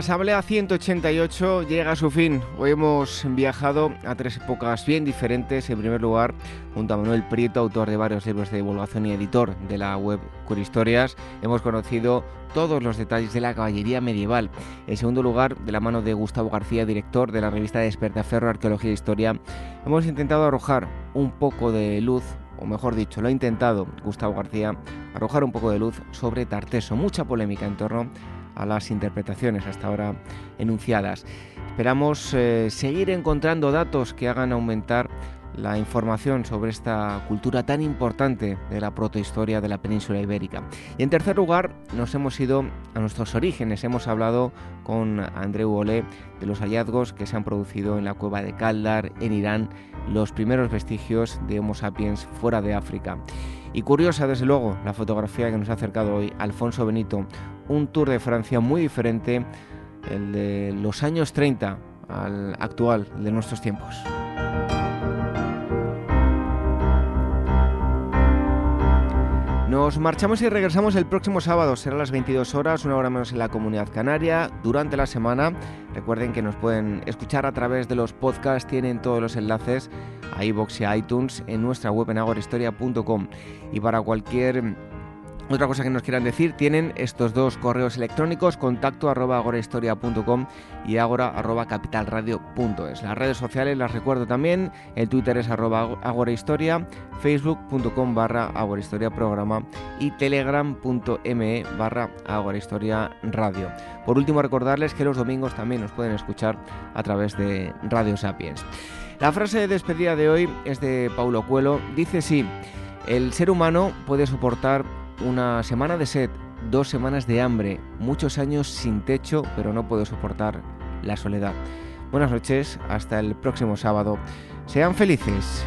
Asamblea 188 llega a su fin. Hoy hemos viajado a tres épocas bien diferentes. En primer lugar, junto a Manuel Prieto, autor de varios libros de divulgación y editor de la web Curihistorias, hemos conocido todos los detalles de la caballería medieval. En segundo lugar, de la mano de Gustavo García, director de la revista Despertaferro Arqueología e Historia, hemos intentado arrojar un poco de luz o mejor dicho, lo ha intentado Gustavo García, arrojar un poco de luz sobre Tarteso. Mucha polémica en torno a las interpretaciones hasta ahora enunciadas. Esperamos eh, seguir encontrando datos que hagan aumentar la información sobre esta cultura tan importante de la protohistoria de la península ibérica. Y en tercer lugar, nos hemos ido a nuestros orígenes. Hemos hablado con Andreu Olé de los hallazgos que se han producido en la cueva de Kaldar, en Irán, los primeros vestigios de Homo sapiens fuera de África. Y curiosa, desde luego, la fotografía que nos ha acercado hoy Alfonso Benito, un tour de Francia muy diferente, el de los años 30 al actual, de nuestros tiempos. Nos marchamos y regresamos el próximo sábado, será a las 22 horas, una hora menos en la comunidad canaria, durante la semana. Recuerden que nos pueden escuchar a través de los podcasts, tienen todos los enlaces a iVoox y iTunes en nuestra web en agorahistoria.com. Y para cualquier otra cosa que nos quieran decir, tienen estos dos correos electrónicos, contacto arroba agorahistoria.com y agora arroba capitalradio.es. Las redes sociales las recuerdo también, el Twitter es arroba agorahistoria, facebook.com barra agorahistoria programa y telegram.me barra agorahistoria radio. Por último, recordarles que los domingos también nos pueden escuchar a través de Radio Sapiens. La frase de despedida de hoy es de Paulo Cuelo, dice sí, el ser humano puede soportar una semana de sed, dos semanas de hambre, muchos años sin techo, pero no puedo soportar la soledad. Buenas noches, hasta el próximo sábado. Sean felices.